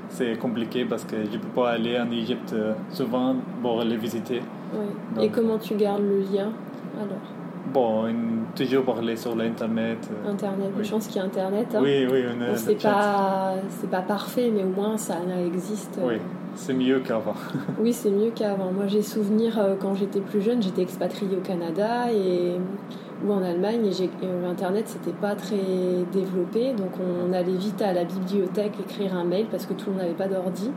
c'est compliqué parce que je ne peux pas aller en Égypte euh, souvent pour les visiter. Oui. Donc- Et comment tu gardes le lien alors? Bon, une- toujours parler sur l'Internet. euh, Internet, Oui. je pense qu'il y a Internet. hein. Oui, oui, on a c'est pas, c'est pas parfait, mais au moins ça existe. Oui, c'est mieux qu'avant. Oui, c'est mieux qu'avant. Moi, j'ai souvenir euh, quand j'étais plus jeune, j'étais expatriée au Canada et ou en Allemagne et euh, Internet, c'était pas très développé, donc on, allait vite à la bibliothèque écrire un mail parce que tout le monde n'avait pas d'ordi.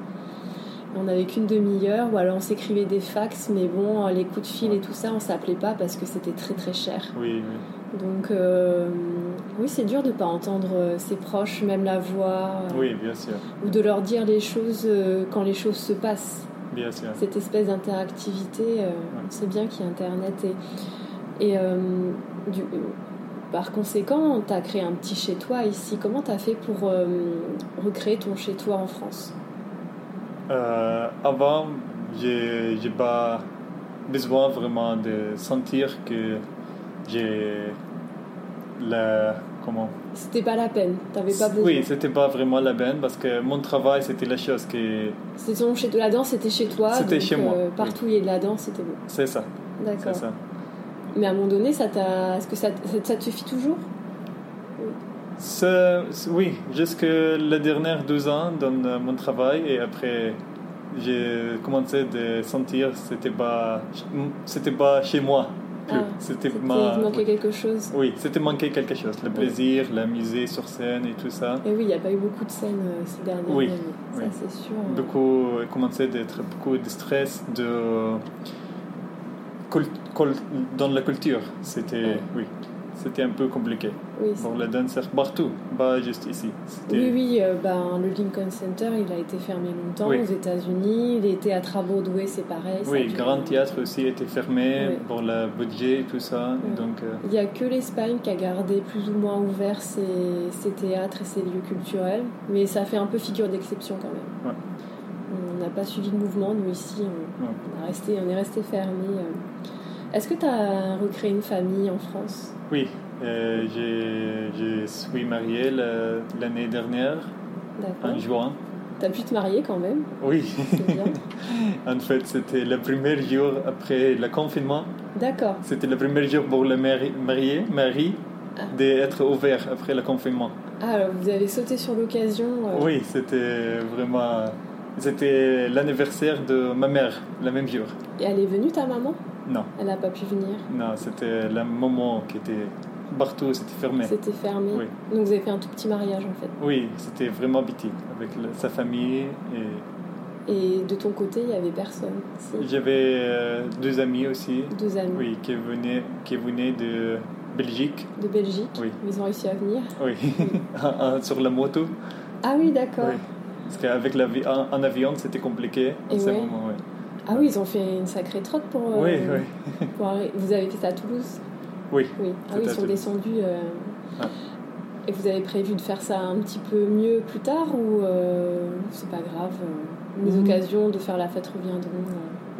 On n'avait qu'une demi-heure, ou alors on s'écrivait des fax, mais bon, les coups de fil et tout ça, on s'appelait pas parce que c'était très très cher. Oui, oui. Donc, euh, oui, c'est dur de pas entendre euh, ses proches, même la voix, euh, Oui, bien sûr. ou de leur dire les choses euh, quand les choses se passent Bien sûr. cette espèce d'interactivité, euh, c'est bien qu'il y ait Internet. Et, et euh, du- euh, par conséquent, tu as créé un petit chez-toi ici. Comment tu as fait pour euh, recréer ton chez-toi en France? Euh, avant, j'ai j'ai pas besoin vraiment de sentir que j'ai la comment? C'était pas la peine, t'avais pas besoin. oui c'était pas vraiment la peine parce que mon travail c'était la chose que C'est ton chez la danse, c'était chez toi. C'était chez moi, euh, oui. partout où il y a de la danse, c'était bon. c'est ça D'accord. Mais à un moment donné, ça t'a, est-ce que ça, ça, te suffit toujours? Oui jusque les dernières 12 ans dans euh, mon travail et après j'ai commencé de sentir c'était pas c'était pas chez moi plus Ah, c'était ma manquait oui. quelque chose. Oui, c'était manqué quelque chose. Le plaisir, la musée sur scène et tout ça. Et oui, il n'y a pas eu beaucoup de scènes euh, ces dernières Oui, années. Ça, oui. c'est sûr. Beaucoup commençait d'être beaucoup de stress de dans la culture. C'était oui, c'était un peu compliqué Oui, pour les danseurs partout, pas juste ici. Oui, oui, euh, ben, le Lincoln Center, il a été fermé longtemps Oui. aux États-Unis. Les théâtres à Broadway, c'est pareil. Oui, dure- grand théâtre aussi était fermé Oui. pour le budget et tout ça. Donc euh, Il n'y a que l'Espagne qui a gardé plus ou moins ouvert ses, ses théâtres et ses lieux culturels, mais ça fait un peu figure d'exception quand même. Ouais. On n'a pas suivi le mouvement, nous ici, on, Ouais. on a resté, on est resté fermé. euh. Est-ce que tu as recréé une famille en France? Oui, euh, j'ai- je suis marié la- l'année dernière en juin. Tu as pu te marier quand même, Oui. bien. En fait, c'était le premier jour après le confinement. D'accord. C'était le premier jour pour le mari, marié, mari, Ah. d'être ouvert après le confinement. Ah, alors vous avez sauté sur l'occasion. euh, Oui, c'était vraiment. C'était l'anniversaire de ma mère, le même jour. Et elle est venue, ta maman? Non, Elle n'a pas pu venir. non, c'était le moment qui était partout, c'était fermé. C'était fermé. Oui. Donc vous avez fait un tout petit mariage en fait. Oui, c'était vraiment petit avec le- sa famille et Et de ton côté, il n'y avait personne si J'avais euh, deux amis aussi, Deux amis oui, qui venaient, qui venaient de Belgique, de Belgique. Oui. Ils ont réussi à venir. oui, sur la moto. Ah oui, d'accord. Oui. Parce qu'avec l'avi- en, en avion, c'était compliqué en Et ce ouais. moment. Ah oui, ils ont fait une sacrée trotte pour. euh, oui, oui. pour Vous avez fait ça à Toulouse? Oui. Oui. Ah oui, ils sont descendus. euh, Ah. Et vous avez prévu de faire ça un petit peu mieux plus tard ou euh, c'est pas grave euh, Les Mhm. occasions de faire la fête reviendront.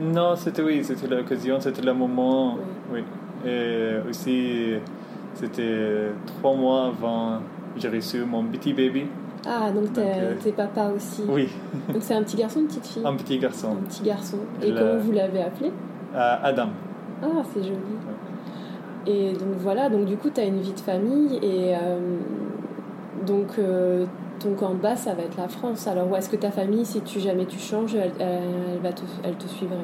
euh, Non, c'était oui, c'était l'occasion, c'était le moment. Oui. Et aussi, c'était trois mois avant j'ai reçu mon petit baby. Ah, donc t'es euh, t'es papa aussi. Oui, Donc c'est un petit garçon, une petite fille un petit garçon, Un petit garçon. Et Le- comment vous l'avez appelé Euh, Adam. Ah, c'est joli. Et donc voilà, donc du coup, tu as une vie de famille et euh, donc euh, ton camp de base, ça va être la France. Alors où est-ce que ta famille, si tu jamais tu changes, elle, va te, elle te suivrait?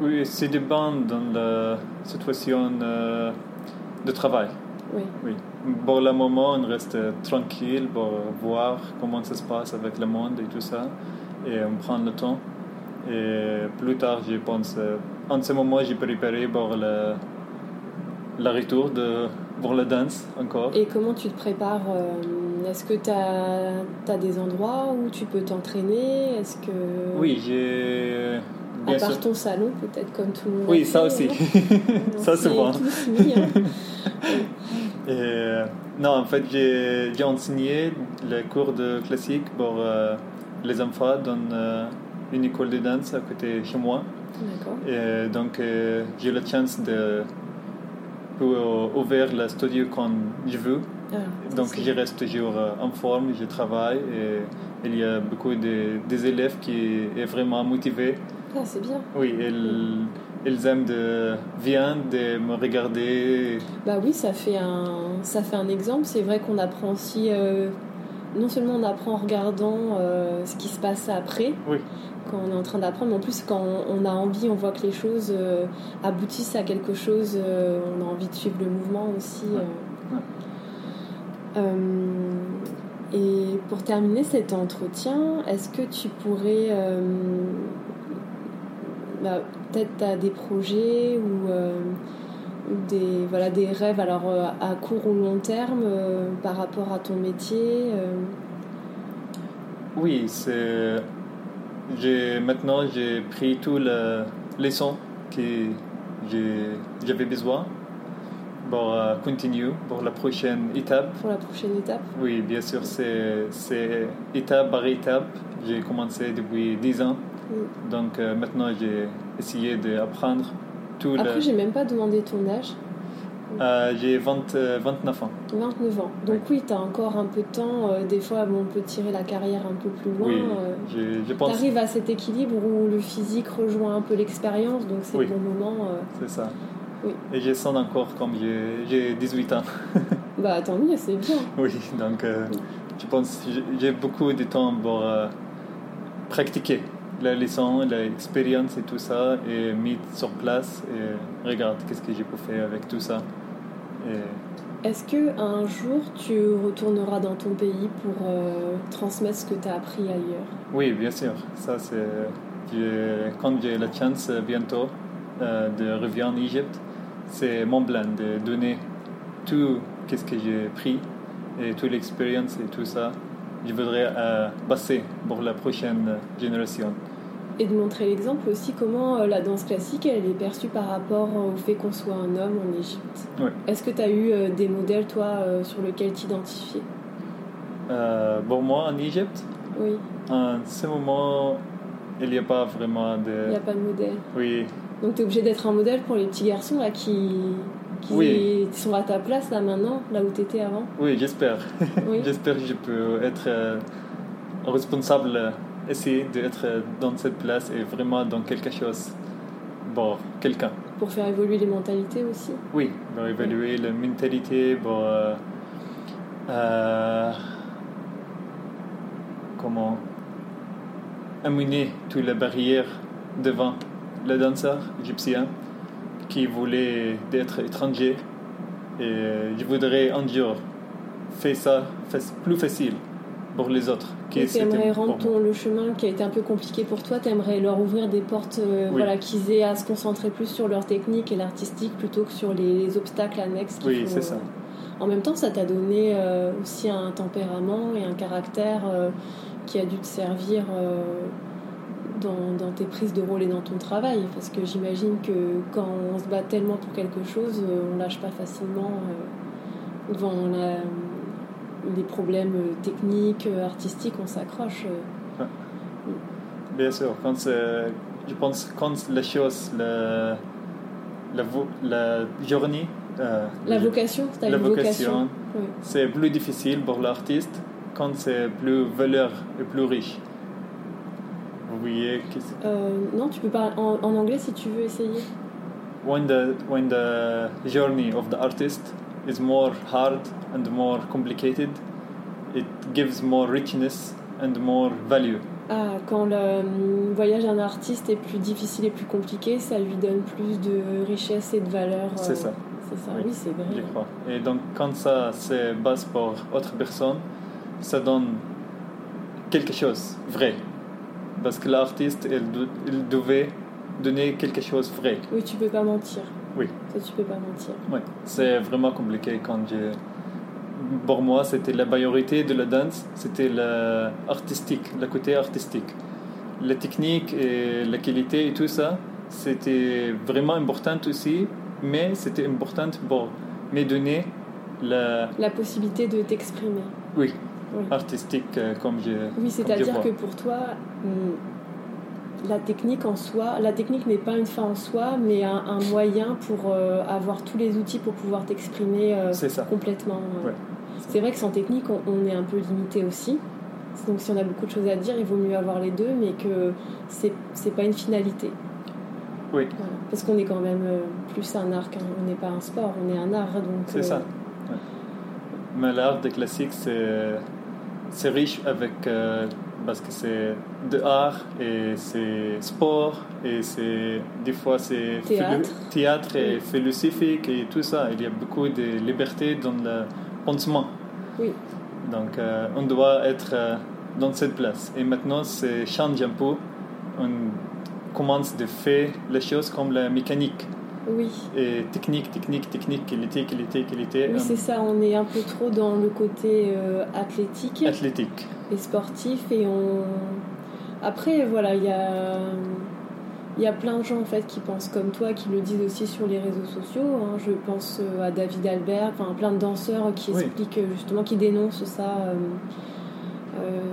Oui, c'est dépend dans la situation de travail. Oui. Oui. Pour le moment, on reste tranquille pour voir comment ça se passe avec le monde et tout ça. Et on prend le temps. Et plus tard, je pense, en ce moment, j'ai préparé pour le, le retour de, pour la danse encore. Et comment tu te prépares euh, Est-ce que tu as, des endroits où tu peux t'entraîner? Est-ce que. Oui, j'ai. À part sûr. ton salon, peut-être comme tout le monde. Oui, fait, ça aussi. ça, souvent. tous mis, hein. Et, euh, non, en fait, j'ai j'ai enseigné les cours de classique pour euh, les enfants dans euh, une école de danse à côté de chez moi. D'accord. Et donc, euh, j'ai la chance de pour ouvrir le studio quand je veux. Ah, Donc, je reste toujours en forme, je travaille et il y a beaucoup de, des élèves qui sont vraiment motivés. Ah, c'est bien. Oui, ils, ils aiment de venir, de me regarder. Bah oui, ça fait un, ça fait un exemple. C'est vrai qu'on apprend aussi, euh, non seulement on apprend en regardant euh, ce qui se passe après, Oui. quand on est en train d'apprendre, mais en plus quand on a envie, on voit que les choses euh, aboutissent à quelque chose, on a envie de suivre le mouvement aussi. Ouais. et pour terminer cet entretien, est-ce que tu pourrais euh, bah, peut-être tu as des projets ou euh, ou des, voilà, des rêves alors euh, à court ou long terme euh, par rapport à ton métier Oui, c'est. J'ai maintenant j'ai pris tous les leçons que j'avais besoin pour continuer pour la prochaine étape. pour la prochaine étape Oui, bien sûr, c'est c'est étape par étape. J'ai commencé depuis 10 ans, Mm. donc euh, maintenant j'ai essayé d'apprendre tout Après, le. j'ai même pas demandé ton âge. Euh, j'ai 20, euh, 29 ans. 29 ans. Donc oui, tu as encore un peu de temps. euh, des fois, bon, on peut tirer la carrière un peu plus loin. Oui, euh, je, je pense Tu arrives à cet équilibre où le physique rejoint un peu l'expérience, donc c'est Oui. le bon moment. euh. c'est ça. Oui. Et je sens encore comme j'ai- j'ai 18 ans. Bah tant mieux, c'est bien. Oui, donc euh, je pense que j'ai- j'ai beaucoup de temps pour euh, pratiquer la leçon, l'expérience et tout ça, et mettre sur place et regarde qu'est-ce que je peux faire avec tout ça. Et Est-ce que un jour tu retourneras dans ton pays pour euh, transmettre ce que tu as appris ailleurs? Oui, bien sûr, ça c'est j'ai- quand j'ai la chance bientôt euh, de revenir en Égypte, c'est mon plan de donner tout qu'est-ce que j'ai pris et toute l'expérience et tout ça. Je voudrais euh, passer pour la prochaine génération. Et de montrer l'exemple aussi comment euh, la danse classique elle est perçue par rapport au fait qu'on soit un homme en Égypte. Ouais. Est-ce que tu as eu euh, des modèles toi euh, sur lesquels t'identifier? Euh, pour moi, en Égypte, Oui, en ce moment, il n'y a pas vraiment il n'y de. a pas de modèle. Oui, Donc tu es obligé d'être un modèle pour les petits garçons là qui, qui Oui. sont à ta place là maintenant, là où tu étais avant. oui, j'espère. Oui. j'espère que je peux être euh, responsable, euh, essayer d'être dans cette place et vraiment dans quelque chose pour quelqu'un. Pour faire évoluer les mentalités aussi. Oui, pour évaluer la mentalité, pour. euh, euh, comment amener toutes les barrières devant le danseur égyptien qui voulait être étranger. Et je voudrais un jour faire ça plus facile pour les autres compliqué. Tu aimerais rendre ton, le chemin qui a été un peu compliqué pour toi, tu aimerais leur ouvrir des portes, voilà, qu'ils aient à se concentrer plus sur leur technique et l'artistique plutôt que sur les, obstacles annexes. Oui, c'est ça. En même temps, ça t'a donné aussi un tempérament et un caractère qui a dû te servir dans, tes prises de rôle et dans ton travail Parce que j'imagine que quand on se bat tellement pour quelque chose, euh, on lâche pas facilement euh, devant les problèmes techniques, artistiques, on s'accroche. Bien sûr, quand je pense quand la chose, la, la, la journée, euh, la vocation, la vocation, c'est plus difficile pour l'artiste quand c'est plus valeur et plus riche. Euh, non, tu peux parler en, en, anglais si tu veux essayer. When the, when the journey of the artist is more hard and more complicated, it gives more richness and more value. Ah, quand le euh, voyage d'un artiste est plus difficile et plus compliqué, ça lui donne plus de richesse et de valeur. C'est euh, ça. C'est ça, oui, c'est vrai. Je crois. Et donc, quand ça c'est base pour autre personne, ça donne quelque chose vrai parce que l'artiste, il, devait donner quelque chose de vrai. Oui, tu peux pas mentir. Oui. Ça, tu peux pas mentir. Oui, c'est vraiment compliqué quand j'ai. Pour moi, c'était la majorité de la danse, c'était l'artistique, le côté artistique. La technique et la qualité et tout ça, c'était vraiment important aussi, mais c'était important pour me donner la... La possibilité de t'exprimer. Oui, artistique euh, comme je. Oui, c'est-à-dire que pour toi, hmm, la technique en soi, la technique n'est pas une fin en soi, mais un, moyen pour euh, avoir tous les outils pour pouvoir t'exprimer euh, complètement. C'est vrai que sans technique, on, est un peu limité aussi. Donc si on a beaucoup de choses à dire, il vaut mieux avoir les deux, mais que c'est pas une finalité. Oui. Parce qu'on est quand même plus un art, on n'est pas un sport, on est un art. C'est ça. Mais l'art des classiques, c'est c'est riche avec euh, parce que c'est de art et c'est sport et c'est des fois c'est théâtre. et philosophique et tout ça. Il y a beaucoup de liberté dans le pensement. Oui. Donc euh, on doit être euh, dans cette place. Et maintenant, c'est change un peu. On commence de faire les choses comme la mécanique. Oui. Et technique, technique, technique, qualité, qualité, qualité. Oui, c'est ça. On est un peu trop dans le côté euh, athlétique. Athlétique. Et sportif. Et on. Après, voilà, il y a. Il y a plein de gens en fait qui pensent comme toi, qui le disent aussi sur les réseaux sociaux. Hein. Je pense euh, à David Albert, enfin plein de danseurs qui expliquent justement, qui dénoncent ça. Euh, euh,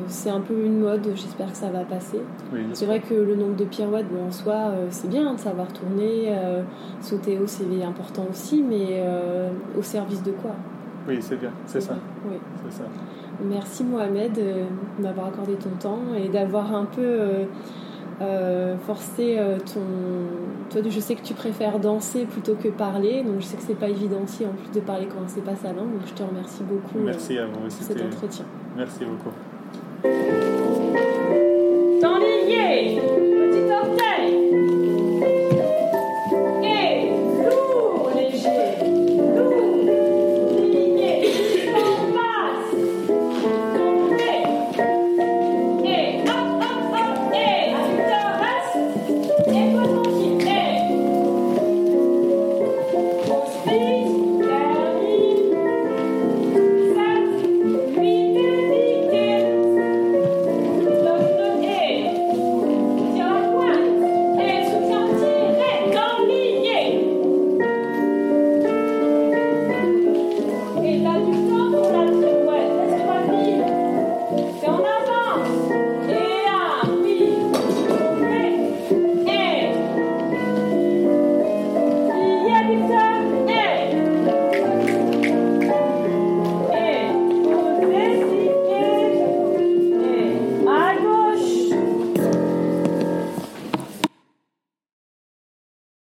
c'est un peu une mode, j'espère que ça va passer. c'est vrai que le nombre de pirouettes, bon, en soi, euh, c'est bien de savoir tourner, euh, sauter haut, c'est important aussi, mais au service de quoi? Oui, c'est bien, c'est ça. Oui. ça. Merci Mohamed de m'avoir accordé ton temps et d'avoir un peu forcé ton. Toi, je sais que tu préfères danser plutôt que parler, donc je sais que c'est pas évident aussi en plus de parler quand c'est pas sa langue, donc je te remercie beaucoup Merci à vous pour cet entretien. Merci beaucoup. Dans Yay!